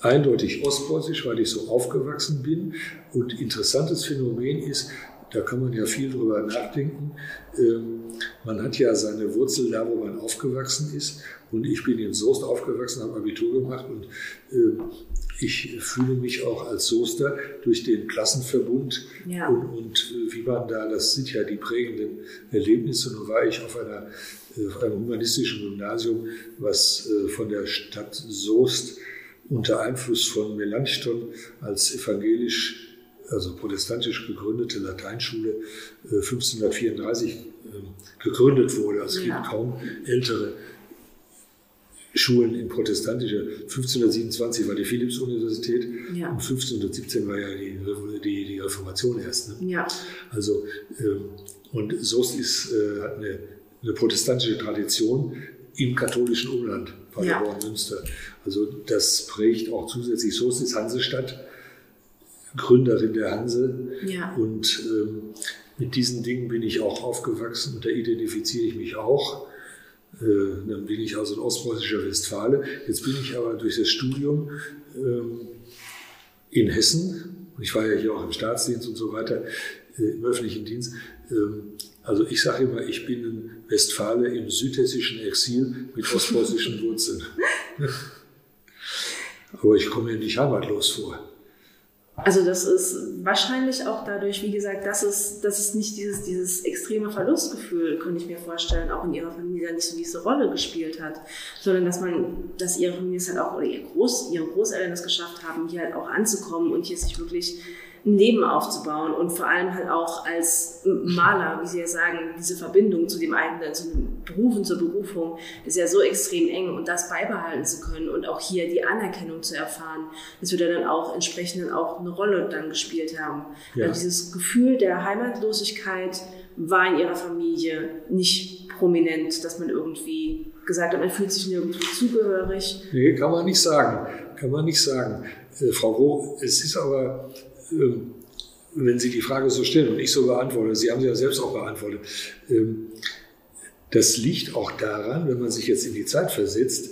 eindeutig ostpreußisch, weil ich so aufgewachsen bin. Und interessantes Phänomen ist, da kann man ja viel drüber nachdenken. Ähm, man hat ja seine Wurzel da, wo man aufgewachsen ist. Und ich bin in Soest aufgewachsen, habe Abitur gemacht und äh, ich fühle mich auch als Soester durch den Klassenverbund ja. und, und äh, wie man da, das sind ja die prägenden Erlebnisse. Nun war ich auf, einer, äh, auf einem humanistischen Gymnasium, was äh, von der Stadt Soest unter Einfluss von Melanchthon als evangelisch also protestantisch gegründete Lateinschule 1534 gegründet wurde. Also es ja. gibt kaum ältere Schulen in protestantischer. 1527 war die Philipps-Universität ja. und 1517 war ja die, die, die Reformation erst. Ne? Ja. Also, ähm, und Soest ist, äh, hat eine, eine, protestantische Tradition im katholischen Umland, Paderborn, ja. Münster. Also das prägt auch zusätzlich. Soest ist Hansestadt, Gründerin der Hanse. Ja. Und ähm, mit diesen Dingen bin ich auch aufgewachsen und da identifiziere ich mich auch. Äh, dann bin ich also ein ostpreußischer Westfale. Jetzt bin ich aber durch das Studium ähm, in Hessen, und ich war ja hier auch im Staatsdienst und so weiter, äh, im öffentlichen Dienst. Ähm, also ich sage immer, ich bin ein Westfale im südhessischen Exil mit ostpreußischen Wurzeln. aber ich komme mir nicht heimatlos vor. Also das ist wahrscheinlich auch dadurch, wie gesagt, dass es, dass es nicht dieses, dieses extreme Verlustgefühl, könnte ich mir vorstellen, auch in ihrer Familie nicht so diese Rolle gespielt hat, sondern dass man, dass ihre Familie es halt auch, oder ihr Groß, ihre Großeltern es geschafft haben, hier halt auch anzukommen und hier sich wirklich ein Leben aufzubauen und vor allem halt auch als Maler, wie Sie ja sagen, diese Verbindung zu dem eigenen, zu dem Beruf und zur Berufung ist ja so extrem eng und das beibehalten zu können und auch hier die Anerkennung zu erfahren, das wird ja dann auch entsprechend auch eine Rolle dann gespielt haben. Ja. Also dieses Gefühl der Heimatlosigkeit war in Ihrer Familie nicht prominent, dass man irgendwie gesagt hat, man fühlt sich nirgendwo zugehörig. Nee, kann man nicht sagen. Kann man nicht sagen. Äh, Frau Roh, es ist aber wenn Sie die Frage so stellen und ich so beantworte, Sie haben sie ja selbst auch beantwortet, ähm, das liegt auch daran, wenn man sich jetzt in die Zeit versetzt,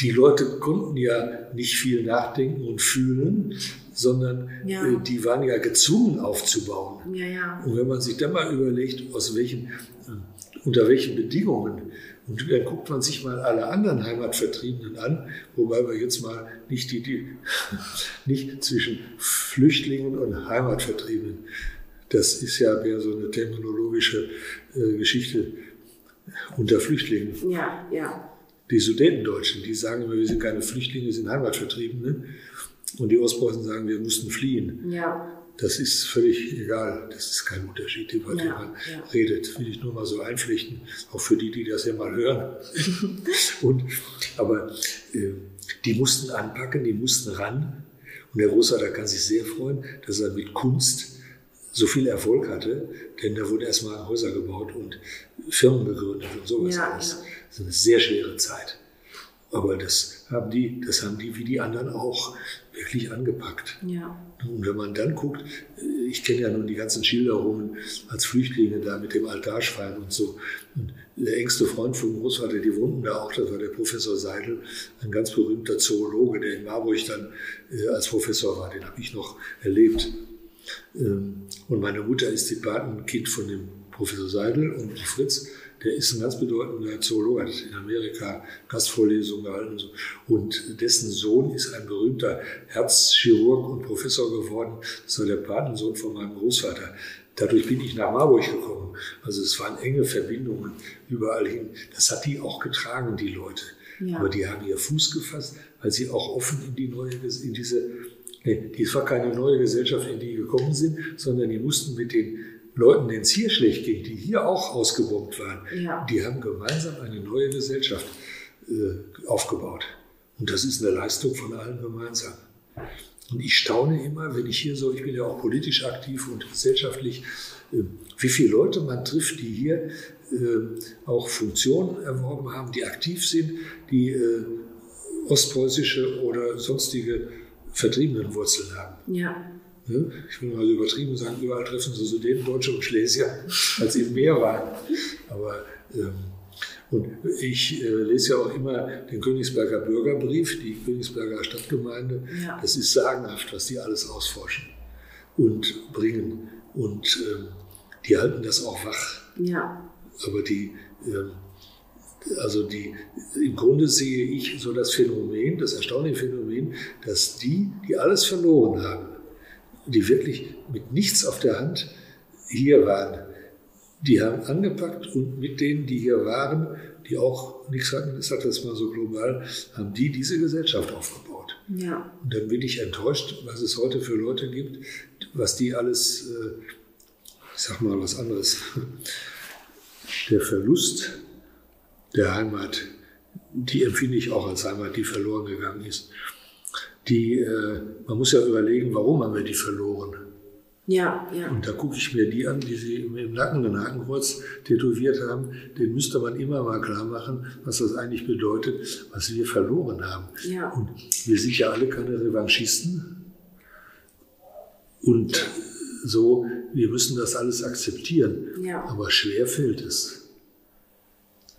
die Leute konnten ja nicht viel nachdenken und fühlen, sondern ja. Äh, die waren ja gezwungen aufzubauen. Ja, ja. Und wenn man sich dann mal überlegt, aus welchen, äh, unter welchen Bedingungen und dann guckt man sich mal alle anderen Heimatvertriebenen an, wobei wir jetzt mal nicht, die, die, nicht zwischen Flüchtlingen und Heimatvertriebenen, das ist ja mehr so eine terminologische äh, Geschichte unter Flüchtlingen. Ja, ja. Die Sudetendeutschen, die sagen immer, wir sind keine Flüchtlinge, wir sind Heimatvertriebene. Und die Ostpreußen sagen, wir mussten fliehen. Ja. Das ist völlig egal. Das ist kein Unterschied, über den man ja. redet. Will ich nur mal so einpflichten, auch für die, die das ja mal hören. und, aber äh, die mussten anpacken, die mussten ran. Und der Großvater kann sich sehr freuen, dass er mit Kunst so viel Erfolg hatte, denn da wurden erstmal Häuser gebaut und Firmen gegründet und sowas ja, alles. Ja. Das ist eine sehr schwere Zeit. Aber das haben die, das haben die wie die anderen auch wirklich angepackt. Ja. Und wenn man dann guckt, äh, ich kenne ja nun die ganzen Schilderungen als Flüchtlinge da mit dem Altarschwein und so. Und der engste Freund vom Großvater, die wohnten da auch, das war der Professor Seidel, ein ganz berühmter Zoologe, der in Marburg dann äh, als Professor war, den habe ich noch erlebt. Ähm, und meine Mutter ist die Patenkind von dem Professor Seidel und die Fritz der ist ein ganz bedeutender Zoologe, hat in Amerika Gastvorlesungen gehalten und, so. und dessen Sohn ist ein berühmter Herzchirurg und Professor geworden. Das war der Patensohn von meinem Großvater. Dadurch bin ich nach Marburg gekommen. Also es waren enge Verbindungen überall hin. Das hat die auch getragen, die Leute. Ja. Aber die haben ihr Fuß gefasst, weil sie auch offen in die neue, in diese, nee, die war keine neue Gesellschaft, in die gekommen sind, sondern die mussten mit den Leuten, denen es hier schlecht ging, die hier auch ausgebombt waren, ja. die haben gemeinsam eine neue Gesellschaft äh, aufgebaut. Und das ist eine Leistung von allen gemeinsam. Und ich staune immer, wenn ich hier so, ich bin ja auch politisch aktiv und gesellschaftlich, äh, wie viele Leute man trifft, die hier äh, auch Funktionen erworben haben, die aktiv sind, die äh, ostpreußische oder sonstige vertriebenen Wurzeln haben. Ja. Ne? Ich will mal so übertrieben sagen, überall treffen sie so den Deutsche und Schlesier, als eben mehr waren. Aber ähm, und ich äh, lese ja auch immer den Königsberger Bürgerbrief, die Königsberger Stadtgemeinde. Ja. Das ist sagenhaft, was die alles ausforschen und bringen. Und ähm, die halten das auch wach. Ja. Aber die, ähm, also die, im Grunde sehe ich so das Phänomen, das erstaunliche Phänomen, dass die, die alles verloren haben, die wirklich mit nichts auf der Hand hier waren. Die haben angepackt und mit denen, die hier waren, die auch nichts hatten, ich sage das mal so global, haben die diese Gesellschaft aufgebaut. Ja. Und dann bin ich enttäuscht, was es heute für Leute gibt, was die alles, äh, ich sag mal was anderes, der Verlust der Heimat, die empfinde ich auch als Heimat, die verloren gegangen ist. Die, äh, man muss ja überlegen, warum haben wir die verloren? Ja, ja. Und da gucke ich mir die an, die sie im Nacken ein Hakenkreuz tätowiert haben. Den müsste man immer mal klar machen, was das eigentlich bedeutet, was wir verloren haben. Ja. Und wir sind ja alle keine Revanchisten. Und so, wir müssen das alles akzeptieren. Ja. Aber schwer fällt es.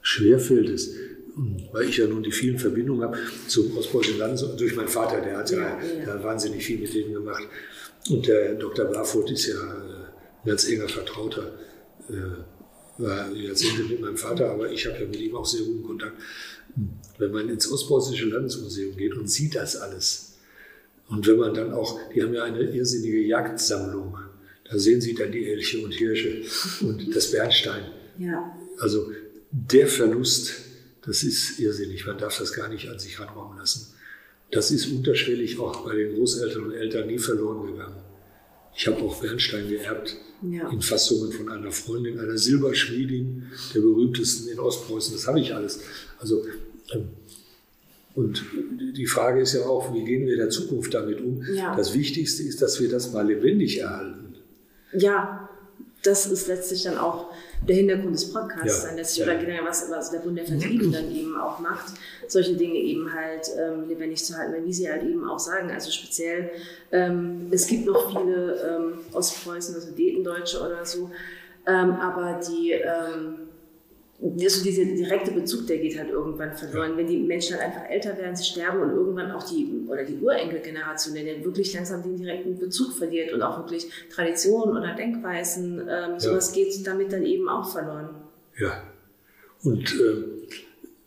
Schwer fällt es. Weil ich ja nun die vielen Verbindungen habe zum Ostpreußischen Land, durch meinen Vater, der hat ja, Ja, ja. da wahnsinnig viel mit denen gemacht. Und der Dr. Barfoot ist ja äh, ein ganz enger Vertrauter. Äh, war Jahrzehnte mit meinem Vater, aber ich habe ja mit ihm auch sehr guten Kontakt. Wenn man ins Ostpreußische Landesmuseum geht und sieht das alles, und wenn man dann auch, die haben ja eine irrsinnige Jagdsammlung, da sehen Sie dann die Elche und Hirsche und das Bernstein. Ja, Also der Verlust, das ist irrsinnig. Man darf das gar nicht an sich ranrauben lassen. Das ist unterschwellig auch bei den Großeltern und Eltern nie verloren gegangen. Ich habe auch Bernstein geerbt Ja. in Fassungen von einer Freundin, einer Silberschmiedin, der berühmtesten in Ostpreußen. Das habe ich alles. Also ähm, und die Frage ist ja auch, wie gehen wir in der Zukunft damit um? Ja. Das Wichtigste ist, dass wir das mal lebendig erhalten. ja, das ist letztlich dann auch der Hintergrund des Podcasts, Ja, dann letztlich, ja. oder generell was, was der Bund der Vertrieben dann eben auch macht, solche Dinge eben halt ähm, lebendig zu halten, weil wie Sie halt eben auch sagen, also speziell, ähm, es gibt noch viele ähm, Ostpreußen, also Sudetendeutsche oder so, ähm, aber die, ähm, also dieser direkte Bezug, der geht halt irgendwann verloren. Wenn die Menschen halt einfach älter werden, sie sterben und irgendwann auch die, oder die Urenkelgeneration, der dann wirklich langsam den direkten Bezug verliert und auch wirklich Traditionen oder Denkweisen, ähm, sowas geht damit dann eben auch verloren. Ja. Und äh,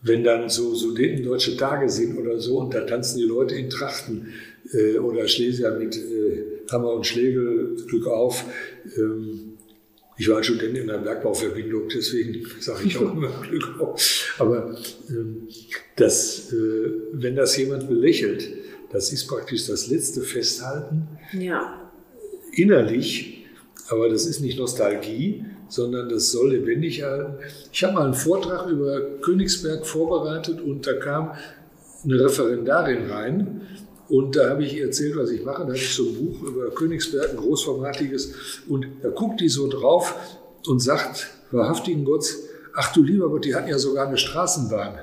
wenn dann so sudetendeutsche Tage sind oder so und da tanzen die Leute in Trachten äh, oder Schlesier mit äh, Hammer und Schlägel, Glück auf. Ähm, ich war Student in einer Bergbauverbindung, deswegen sage ich auch immer Glück auf. Aber ähm, das, äh, wenn das jemand belächelt, das ist praktisch das letzte Festhalten Ja, innerlich, aber das ist nicht Nostalgie, sondern das soll lebendig erhalten. Ich habe mal einen Vortrag über Königsberg vorbereitet und da kam eine Referendarin rein und da habe ich ihr erzählt, was ich mache. Da hatte ich so ein Buch über Königsberg, ein großformatiges und da guckt die so drauf und sagt, wahrhaftigen Gott, ach du lieber Gott, die hatten ja sogar eine Straßenbahn.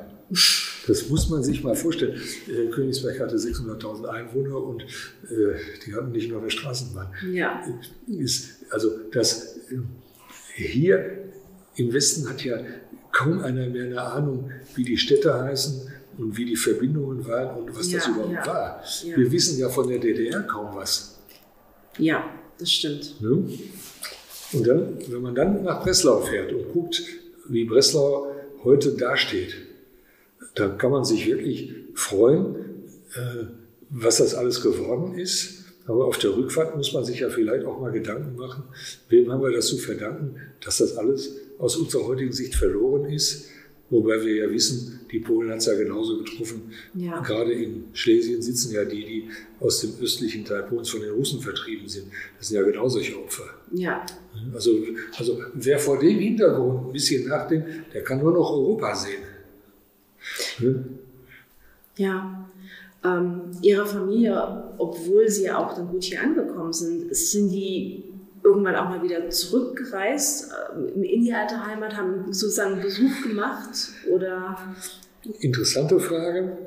Das muss man sich mal vorstellen. Äh, Königsberg hatte 600.000 Einwohner und äh, die hatten nicht nur eine Straßenbahn. ja, Ist, also das äh, hier im Westen hat ja kaum einer mehr eine Ahnung, wie die Städte heißen und wie die Verbindungen waren und was das Ja, überhaupt ja, war. Wir wissen ja von der DDR kaum was. ja, das stimmt. Ne? Und dann, wenn man dann nach Breslau fährt und guckt, wie Breslau heute dasteht, dann kann man sich wirklich freuen, äh, was das alles geworden ist. Aber auf der Rückfahrt muss man sich ja vielleicht auch mal Gedanken machen, wem haben wir das zu verdanken, dass das alles aus unserer heutigen Sicht verloren ist. Wobei wir ja wissen, die Polen hat es ja genauso getroffen. Ja. Gerade in Schlesien sitzen ja die, die aus dem östlichen Teil Polens von den Russen vertrieben sind. Das sind ja genau solche Opfer. Ja, Also, also wer vor dem Hintergrund ein bisschen nachdenkt, der kann nur noch Europa sehen. Ne? ja. Ähm, ihre Familie, obwohl sie ja auch dann gut hier angekommen sind, sind die irgendwann auch mal wieder zurückgereist ähm, in die alte Heimat, haben sozusagen Besuch gemacht oder Interessante Frage.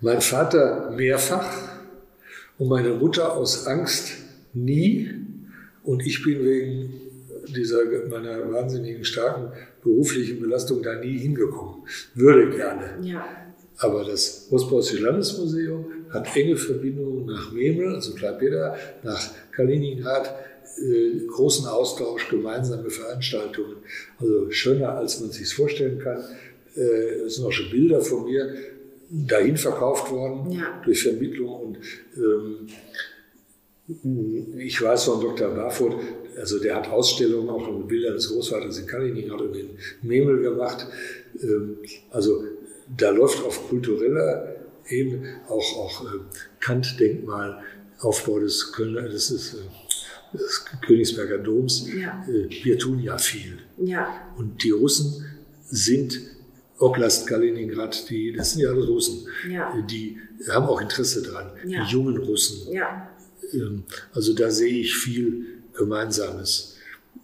Mein Vater mehrfach und meine Mutter aus Angst nie. Und ich bin wegen dieser meiner wahnsinnigen starken beruflichen Belastung da nie hingekommen. Würde gerne. ja, Aber das Ostpreußische Landesmuseum hat enge Verbindungen nach Memel, also Klaipeda, nach Kaliningrad, äh, großen Austausch, gemeinsame Veranstaltungen. Also schöner, als man sich vorstellen kann. Äh, es sind auch schon Bilder von mir dahin verkauft worden Ja. durch Vermittlung und ähm, ich weiß von Dr. Barfoot, also der hat Ausstellungen auch mit Bildern des Großvaters in Kaliningrad und in Memel gemacht. Ähm, Also da läuft auf kultureller Ebene auch, auch äh, Kant-Denkmal, Aufbau des Kölner, das ist äh, des Königsberger Doms. Ja. Äh, wir tun ja viel. Ja. Und die Russen sind Oblast Kaliningrad, die, das sind ja alle Russen. Ja. Die haben auch Interesse dran. Ja. Die jungen Russen. Ja. Ähm, Also da sehe ich viel Gemeinsames.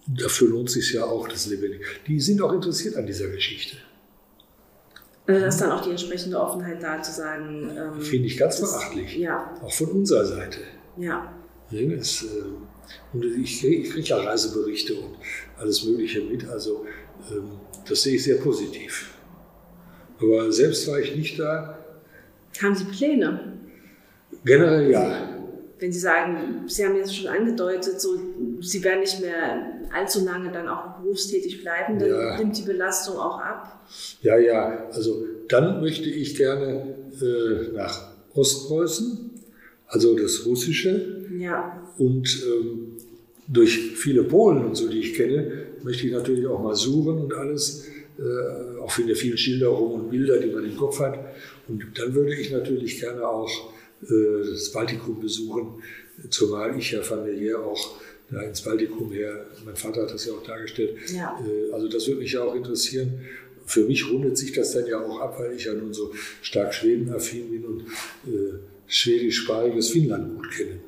Dafür lohnt es sich ja auch, das Lebendige. Die sind auch interessiert an dieser Geschichte. Also da ist dann auch die entsprechende Offenheit da, zu sagen. Ähm, Finde ich ganz beachtlich. Ja. Auch von unserer Seite. Ja. Es, äh, und ich kriege ich krieg ja Reiseberichte und alles Mögliche mit. Also ähm, das sehe ich sehr positiv. Aber selbst war ich nicht da. Haben Sie Pläne? Generell ja. Wenn Sie sagen, Sie haben jetzt schon angedeutet, so, Sie werden nicht mehr allzu lange dann auch berufstätig bleiben, dann Ja. nimmt die Belastung auch ab. Ja, ja. Also dann möchte ich gerne äh, nach Ostpreußen, also das Russische. Ja. Und ähm, durch viele Polen und so, die ich kenne, möchte ich natürlich auch mal suchen und alles. Äh, auch in der vielen Schilderungen und Bilder, die man im Kopf hat. Und dann würde ich natürlich gerne auch äh, das Baltikum besuchen, zumal ich ja familiär auch da ins Baltikum her, mein Vater hat das ja auch dargestellt. Ja. Äh, also das würde mich ja auch interessieren. Für mich rundet sich das dann ja auch ab, weil ich ja nun so stark Schwedenaffin bin und äh, schwedischsprachiges Finnland gut kenne.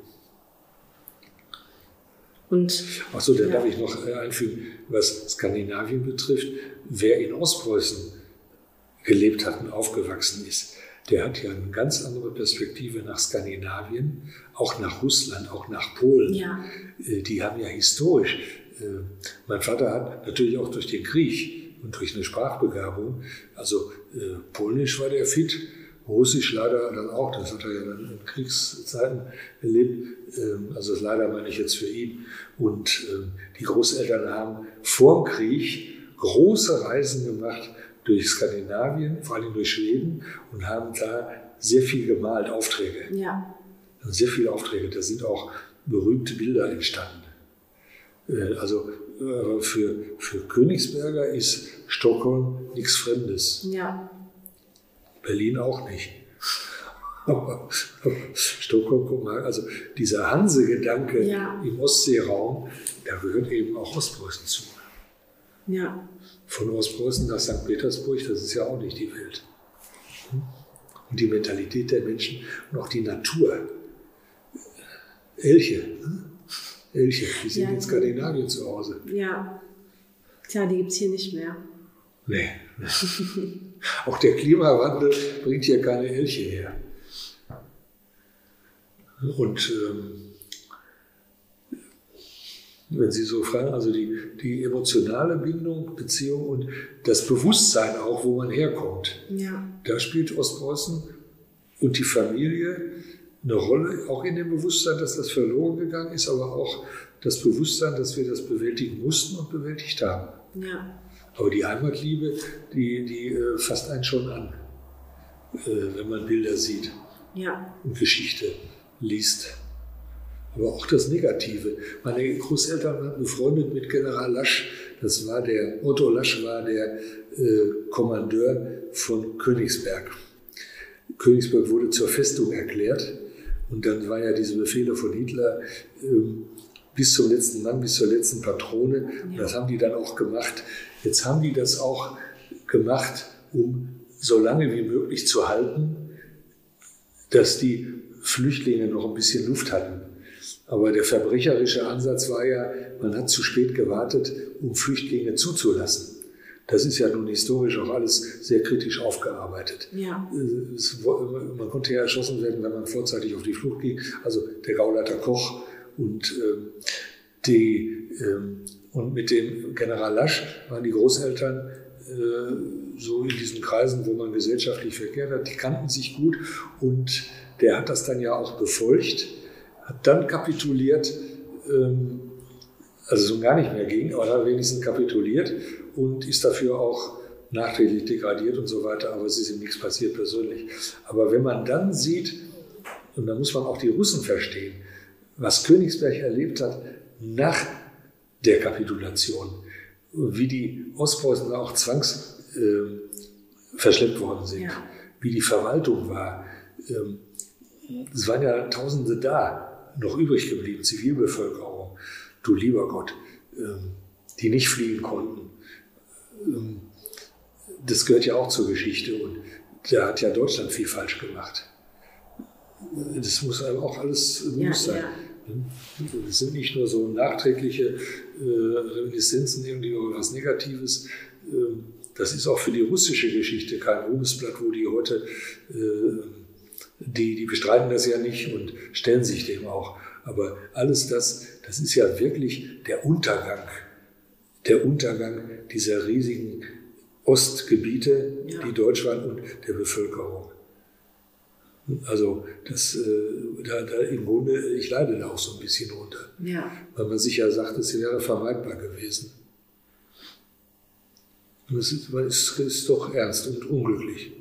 Und Achso, dann Ja. darf ich noch äh, einfügen, was Skandinavien betrifft. Wer in Ostpreußen gelebt hat und aufgewachsen ist, der hat ja eine ganz andere Perspektive nach Skandinavien, auch nach Russland, auch nach Polen. Ja. Äh, Die haben ja historisch, äh, mein Vater hat natürlich auch durch den Krieg und durch eine Sprachbegabung, also Polnisch war der fit, Russisch leider dann auch, das hat er ja dann in Kriegszeiten erlebt, ähm, also das leider meine ich jetzt für ihn. Und ähm, die Großeltern haben vor dem Krieg große Reisen gemacht durch Skandinavien, vor allem durch Schweden und haben da sehr viel gemalt, Aufträge. ja. Sehr viele Aufträge, da sind auch berühmte Bilder entstanden. Äh, Also äh, für, für Königsberger ist Stockholm nichts Fremdes. Ja. Berlin auch nicht. Stockholm, guck mal, also dieser Hanse-Gedanke Ja. im Ostseeraum, da gehört eben auch Ostpreußen zu. Ja. Von Ostpreußen nach St. Petersburg, das ist ja auch nicht die Welt. Und die Mentalität der Menschen und auch die Natur. Elche, hm? Elche, die sind Ja. in Skandinavien zu Hause. Ja. Tja, die gibt's hier nicht mehr. Nee. Auch der Klimawandel bringt hier keine Elche her. Und ähm, wenn Sie so fragen, also die, die emotionale Bindung, Beziehung und das Bewusstsein auch, wo man herkommt, Ja. da spielt Ostpreußen und die Familie eine Rolle, auch in dem Bewusstsein, dass das verloren gegangen ist, aber auch das Bewusstsein, dass wir das bewältigen mussten und bewältigt haben. Ja. Aber die Heimatliebe, die, die äh, fasst einen schon an, äh, wenn man Bilder sieht Ja. und Geschichte liest. Aber auch das Negative. Meine Großeltern waren befreundet mit General Lasch. Das war der, Otto Lasch war der äh, Kommandeur von Königsberg. Königsberg wurde zur Festung erklärt. Und dann war ja diese Befehle von Hitler ähm, bis zum letzten Mann, bis zur letzten Patrone. Und das haben die dann auch gemacht. Jetzt haben die das auch gemacht, um so lange wie möglich zu halten, dass die Flüchtlinge noch ein bisschen Luft hatten. Aber der verbrecherische Ansatz war ja, man hat zu spät gewartet, um Flüchtlinge zuzulassen. Das ist ja nun historisch auch alles sehr kritisch aufgearbeitet. Ja. Es, man konnte ja erschossen werden, wenn man vorzeitig auf die Flucht ging. Also der Gauleiter Koch und, ähm, die, ähm, und mit dem General Lasch waren die Großeltern äh, so in diesen Kreisen, wo man gesellschaftlich verkehrt hat, die kannten sich gut und der hat das dann ja auch befolgt, hat dann kapituliert, ähm, also so gar nicht mehr ging, aber hat wenigstens kapituliert und ist dafür auch nachträglich degradiert und so weiter, aber es ist ihm nichts passiert persönlich. Aber wenn man dann sieht, und da muss man auch die Russen verstehen, was Königsberg erlebt hat nach der Kapitulation, wie die Ostpreußen auch zwangs äh, verschleppt worden sind, Ja. wie die Verwaltung war. Ähm, es waren ja Tausende da, noch übrig geblieben, Zivilbevölkerung. du lieber Gott, ähm, die nicht fliehen konnten. Ähm, das gehört ja auch zur Geschichte und da hat ja Deutschland viel falsch gemacht. Das muss einem auch alles bewusst ja, sein. Ja. Das sind nicht nur so nachträgliche äh, Reminiszenzen irgendwie über was Negatives. Ähm, das ist auch für die russische Geschichte kein Ruhmesblatt, wo die heute, äh, die, die bestreiten das ja nicht und stellen sich dem auch. Aber alles das, das ist ja wirklich der Untergang, der Untergang dieser riesigen Ostgebiete, ja. die deutsch waren und der Bevölkerung. Also das, äh, da, da im Grunde, ich leide da auch so ein bisschen runter. Ja. Weil man sich ja sagt, es wäre vermeidbar gewesen. Und es ist, es ist doch ernst und unglücklich.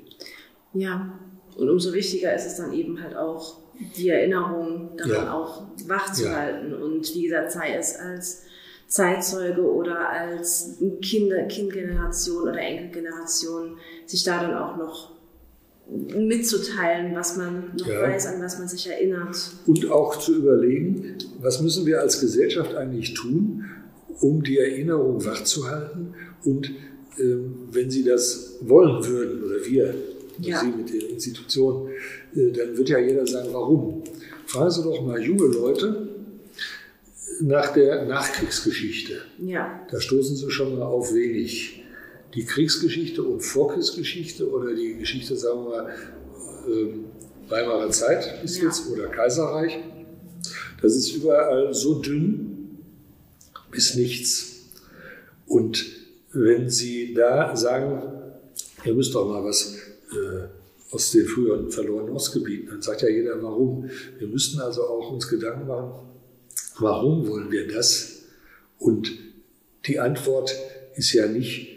Ja, und umso wichtiger ist es dann eben halt auch, die Erinnerung daran ja. auch wach zu ja. halten. Und wie gesagt, sei es als Zeitzeuge oder als Kinder, Kindgeneration oder Enkelgeneration, sich da dann auch noch mitzuteilen, was man noch ja. weiß, an was man sich erinnert. Und auch zu überlegen, was müssen wir als Gesellschaft eigentlich tun, um die Erinnerung wachzuhalten und äh, wenn Sie das wollen würden oder wir, ja. Sie mit der Institution, äh, dann wird ja jeder sagen, warum. Fragen Sie doch mal junge Leute, nach der Nachkriegsgeschichte. Ja. Da stoßen Sie schon mal auf wenig. Die Kriegsgeschichte und Vorkriegsgeschichte oder die Geschichte, sagen wir mal, ähm, Weimarer Zeit bis ja. jetzt oder Kaiserreich, das ist überall so dünn bis nichts. Und wenn Sie da sagen, ihr müsst doch mal was äh, aus den früheren verlorenen Ostgebieten, dann sagt ja jeder, warum. Wir müssten also auch uns Gedanken machen, Warum wollen wir das? Und die Antwort ist ja nicht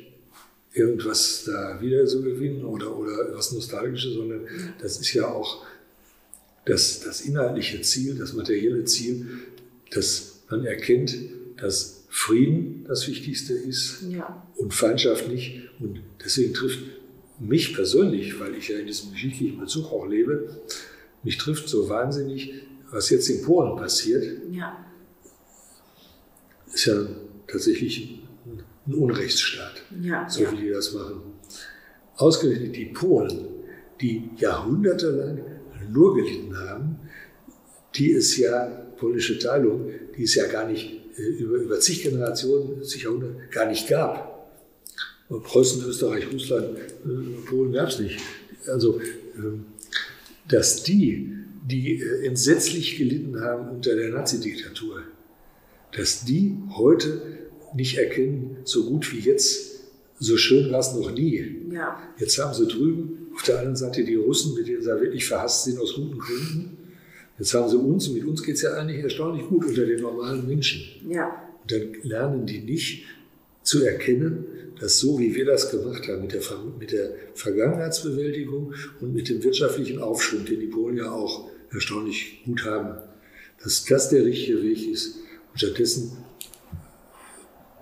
irgendwas da wieder zu gewinnen oder, oder was Nostalgisches, sondern das ist ja auch das, das inhaltliche Ziel, das materielle Ziel, dass man erkennt, dass Frieden das Wichtigste ist ja. und Feindschaft nicht. Und deswegen trifft mich persönlich, weil ich ja in diesem geschichtlichen Bezug auch lebe, mich trifft so wahnsinnig, was jetzt in Polen passiert. Ja ist ja tatsächlich ein Unrechtsstaat, ja, so ja. wie die das machen. Ausgerechnet die Polen, die jahrhundertelang nur gelitten haben, die es ja, polnische Teilung, die es ja gar nicht äh, über, über zig Generationen, zig Jahrhunderte gar nicht gab. Preußen, Österreich, Russland, äh, Polen gab es nicht. Also, ähm, dass die, die äh, entsetzlich gelitten haben unter der Nazidiktatur, dass die heute nicht erkennen, so gut wie jetzt, so schön war es noch nie. Ja. Jetzt haben sie drüben auf der anderen Seite die Russen, mit denen sie wirklich verhasst sind aus guten Gründen. Jetzt haben sie uns, und mit uns geht es ja eigentlich erstaunlich gut unter den normalen Menschen. Ja. Und dann lernen die nicht zu erkennen, dass so wie wir das gemacht haben mit der, mit der Vergangenheitsbewältigung und mit dem wirtschaftlichen Aufschwung, den die Polen ja auch erstaunlich gut haben, dass das der richtige Weg ist. Stattdessen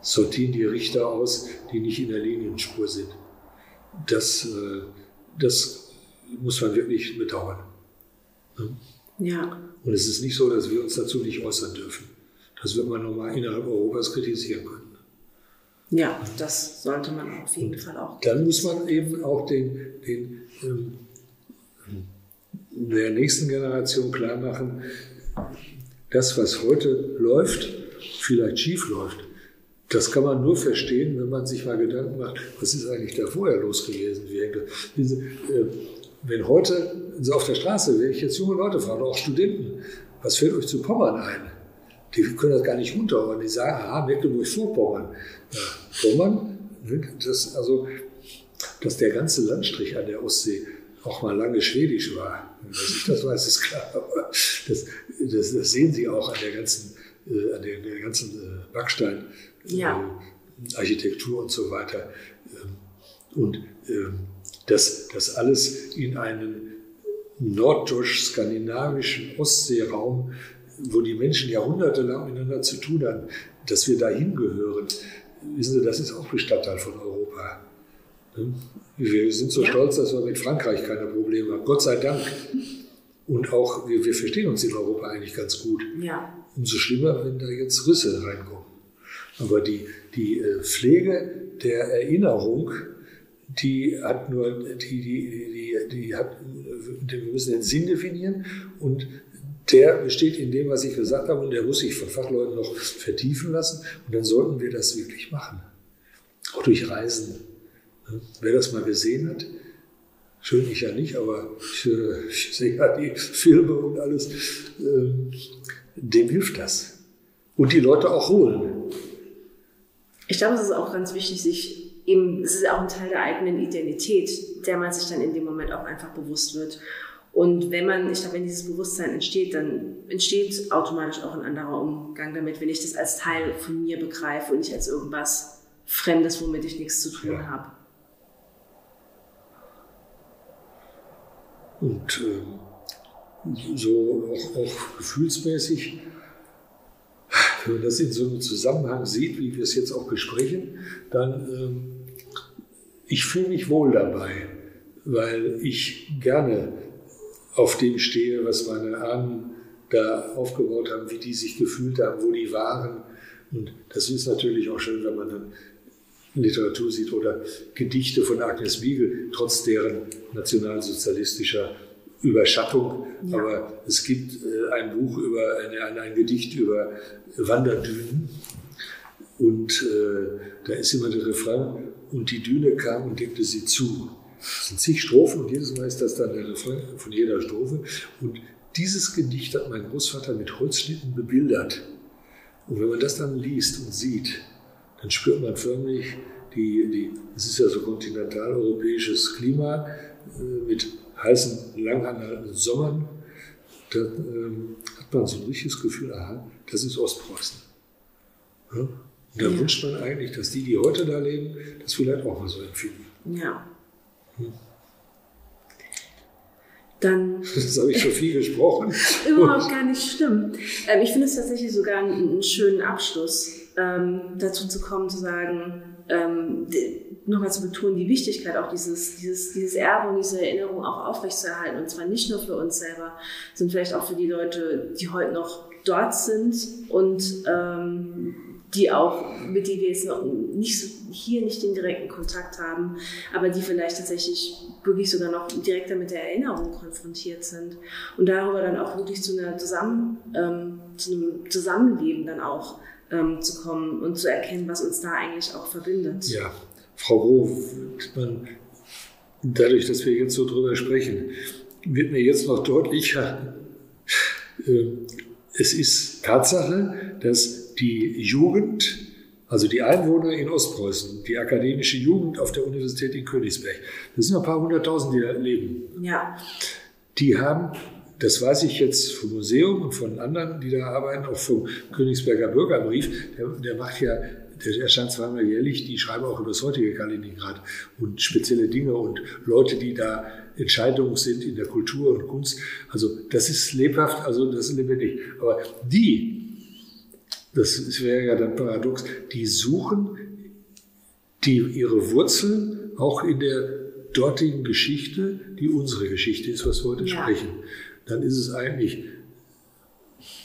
sortieren die Richter aus, die nicht in der Linienspur sind. Das, äh, das muss man wirklich bedauern. Ja. Und es ist nicht so, dass wir uns dazu nicht äußern dürfen. Das wird man nochmal innerhalb Europas kritisieren können. Ja, das sollte man auf jeden Fall auch. Dann muss man eben auch den, den ähm, der nächsten Generation klar machen, das, was heute läuft, vielleicht schief läuft, das kann man nur verstehen, wenn man sich mal Gedanken macht, was ist eigentlich da vorher los gewesen? Äh, wenn heute auf der Straße, wenn ich jetzt junge Leute frage, auch Studenten, was fällt euch zu Pommern ein? Die können das gar nicht runterhauen. Die sagen, ah, Mecklenburg-Vorpommern. Ja, Pommern, ne, das, also, dass der ganze Landstrich an der Ostsee auch mal lange schwedisch war. Dass ich das weiß, ist klar. Aber das, das, das sehen Sie auch an der ganzen, äh, an der, der ganzen äh, Backsteinarchitektur ja. äh, und so weiter. Ähm, und ähm, das, das alles in einen norddeutsch-skandinavischen Ostseeraum, wo die Menschen jahrhundertelang miteinander zu tun haben, dass wir dahin gehören. Wissen Sie, das ist auch Bestandteil von Europa. Ne? Wir sind so ja. stolz, dass wir mit Frankreich keine Probleme haben. Gott sei Dank. Und auch, wir, wir verstehen uns in Europa eigentlich ganz gut. Ja. Umso schlimmer, wenn da jetzt Risse reinkommen. Aber die, die äh, Pflege der Erinnerung, die hat nur, die, die, die, die hat, wir müssen den Sinn definieren und der besteht in dem, was ich gesagt habe, und der muss sich von Fachleuten noch vertiefen lassen. Und dann sollten wir das wirklich machen. Auch durch Reisen. Wer das mal gesehen hat, schön ich ja nicht, aber ich, äh, ich sehe ja die Filme und alles, ähm, dem hilft das. Und die Leute auch holen. Ich glaube, es ist auch ganz wichtig, sich eben, es ist auch ein Teil der eigenen Identität, der man sich dann in dem Moment auch einfach bewusst wird. Und wenn man, ich glaube, wenn dieses Bewusstsein entsteht, dann entsteht automatisch auch ein anderer Umgang damit, wenn ich das als Teil von mir begreife und nicht als irgendwas Fremdes, womit ich nichts zu tun ja. habe. Und äh, so auch, auch gefühlsmäßig, wenn man das in so einem Zusammenhang sieht, wie wir es jetzt auch besprechen, dann ähm, ich fühle mich wohl dabei, weil ich gerne auf dem stehe, was meine Ahnen da aufgebaut haben, wie die sich gefühlt haben, wo die waren. Und das ist natürlich auch schön, wenn man dann Literatur sieht oder Gedichte von Agnes Wiegel, trotz deren nationalsozialistischer Überschattung. Ja. Aber es gibt äh, ein Buch über, ein, ein, Gedicht über Wanderdünen. Und äh, da ist immer der Refrain, und die Düne kam und deckte sie zu. Es sind zig Strophen und jedes Mal ist das dann der Refrain von jeder Strophe. Und dieses Gedicht hat mein Großvater mit Holzschnitten bebildert. Und wenn man das dann liest und sieht, dann spürt man förmlich, die, die, es ist ja so kontinentaleuropäisches Klima äh, mit heißen, langanhaltenden Sommern. Da ähm, hat man so ein richtiges Gefühl, aha, das ist Ostpreußen. Ja? Und da ja. wünscht man eigentlich, dass die, die heute da leben, das vielleicht auch mal so empfinden. Ja. Hm. Dann, das habe ich schon viel gesprochen. Überhaupt gar nicht schlimm. Ähm, ich finde es tatsächlich sogar einen, einen schönen Abschluss, ähm, dazu zu kommen, zu sagen, ähm, nochmal zu betonen, die Wichtigkeit auch dieses, dieses, dieses Erbe und diese Erinnerung auch aufrechtzuerhalten. Und zwar nicht nur für uns selber, sondern vielleicht auch für die Leute, die heute noch dort sind und ähm, die auch, mit denen wir jetzt noch nicht so, hier nicht den direkten Kontakt haben, aber die vielleicht tatsächlich wirklich sogar noch direkter mit der Erinnerung konfrontiert sind und darüber dann auch wirklich zu einer Zusammen, ähm, zu einem Zusammenleben dann auch ähm, zu kommen und zu erkennen, was uns da eigentlich auch verbindet. Ja, Frau Roh, dadurch, dass wir jetzt so drüber sprechen, wird mir jetzt noch deutlicher, äh, es ist Tatsache, dass die Jugend, also die Einwohner in Ostpreußen, die akademische Jugend auf der Universität in Königsberg, das sind ein paar hunderttausend, die da leben. Ja. Die haben, das weiß ich jetzt vom Museum und von anderen, die da arbeiten, auch vom Königsberger Bürgerbrief, der, der macht ja der erscheint zweimal jährlich, die schreiben auch über das heutige Kaliningrad und spezielle Dinge und Leute, die da Entscheidungen sind in der Kultur und Kunst. Also das ist lebhaft, also das ist lebendig. Aber die, das wäre ja dann paradox, die suchen die ihre Wurzeln auch in der dortigen Geschichte, die unsere Geschichte ist, was wir heute ja. sprechen. Dann ist es eigentlich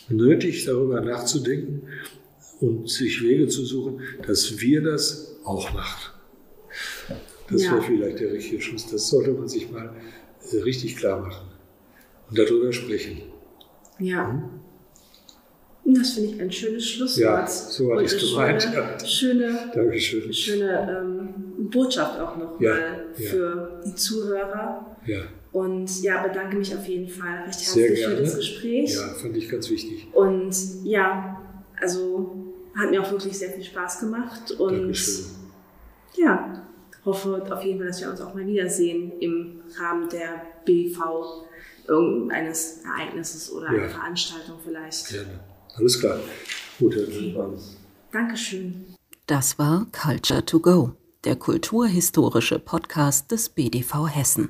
nötig, darüber nachzudenken und sich Wege zu suchen, dass wir das auch machen. Das ja. wäre vielleicht der richtige Schluss. Das sollte man sich mal äh, richtig klar machen und darüber sprechen. Ja. Hm? Das finde ich ein schönes Schlusswort. Ja, so hatte ich es gemeint. Schöne, ja. Dankeschön. schöne ähm, Botschaft auch noch ja, mal für die Zuhörer. Ja. Und ja, bedanke mich auf jeden Fall recht herzlich für das Gespräch. Ja, fand ich ganz wichtig. Und ja, also hat mir auch wirklich sehr viel Spaß gemacht. Und Dankeschön. ja, hoffe auf jeden Fall, dass wir uns auch mal wiedersehen im Rahmen der BV irgendeines Ereignisses oder ja. einer Veranstaltung vielleicht. Gerne. Alles klar. Gut, Herr okay. Dankeschön. Das war Culture to Go, der kulturhistorische Podcast des BDV Hessen.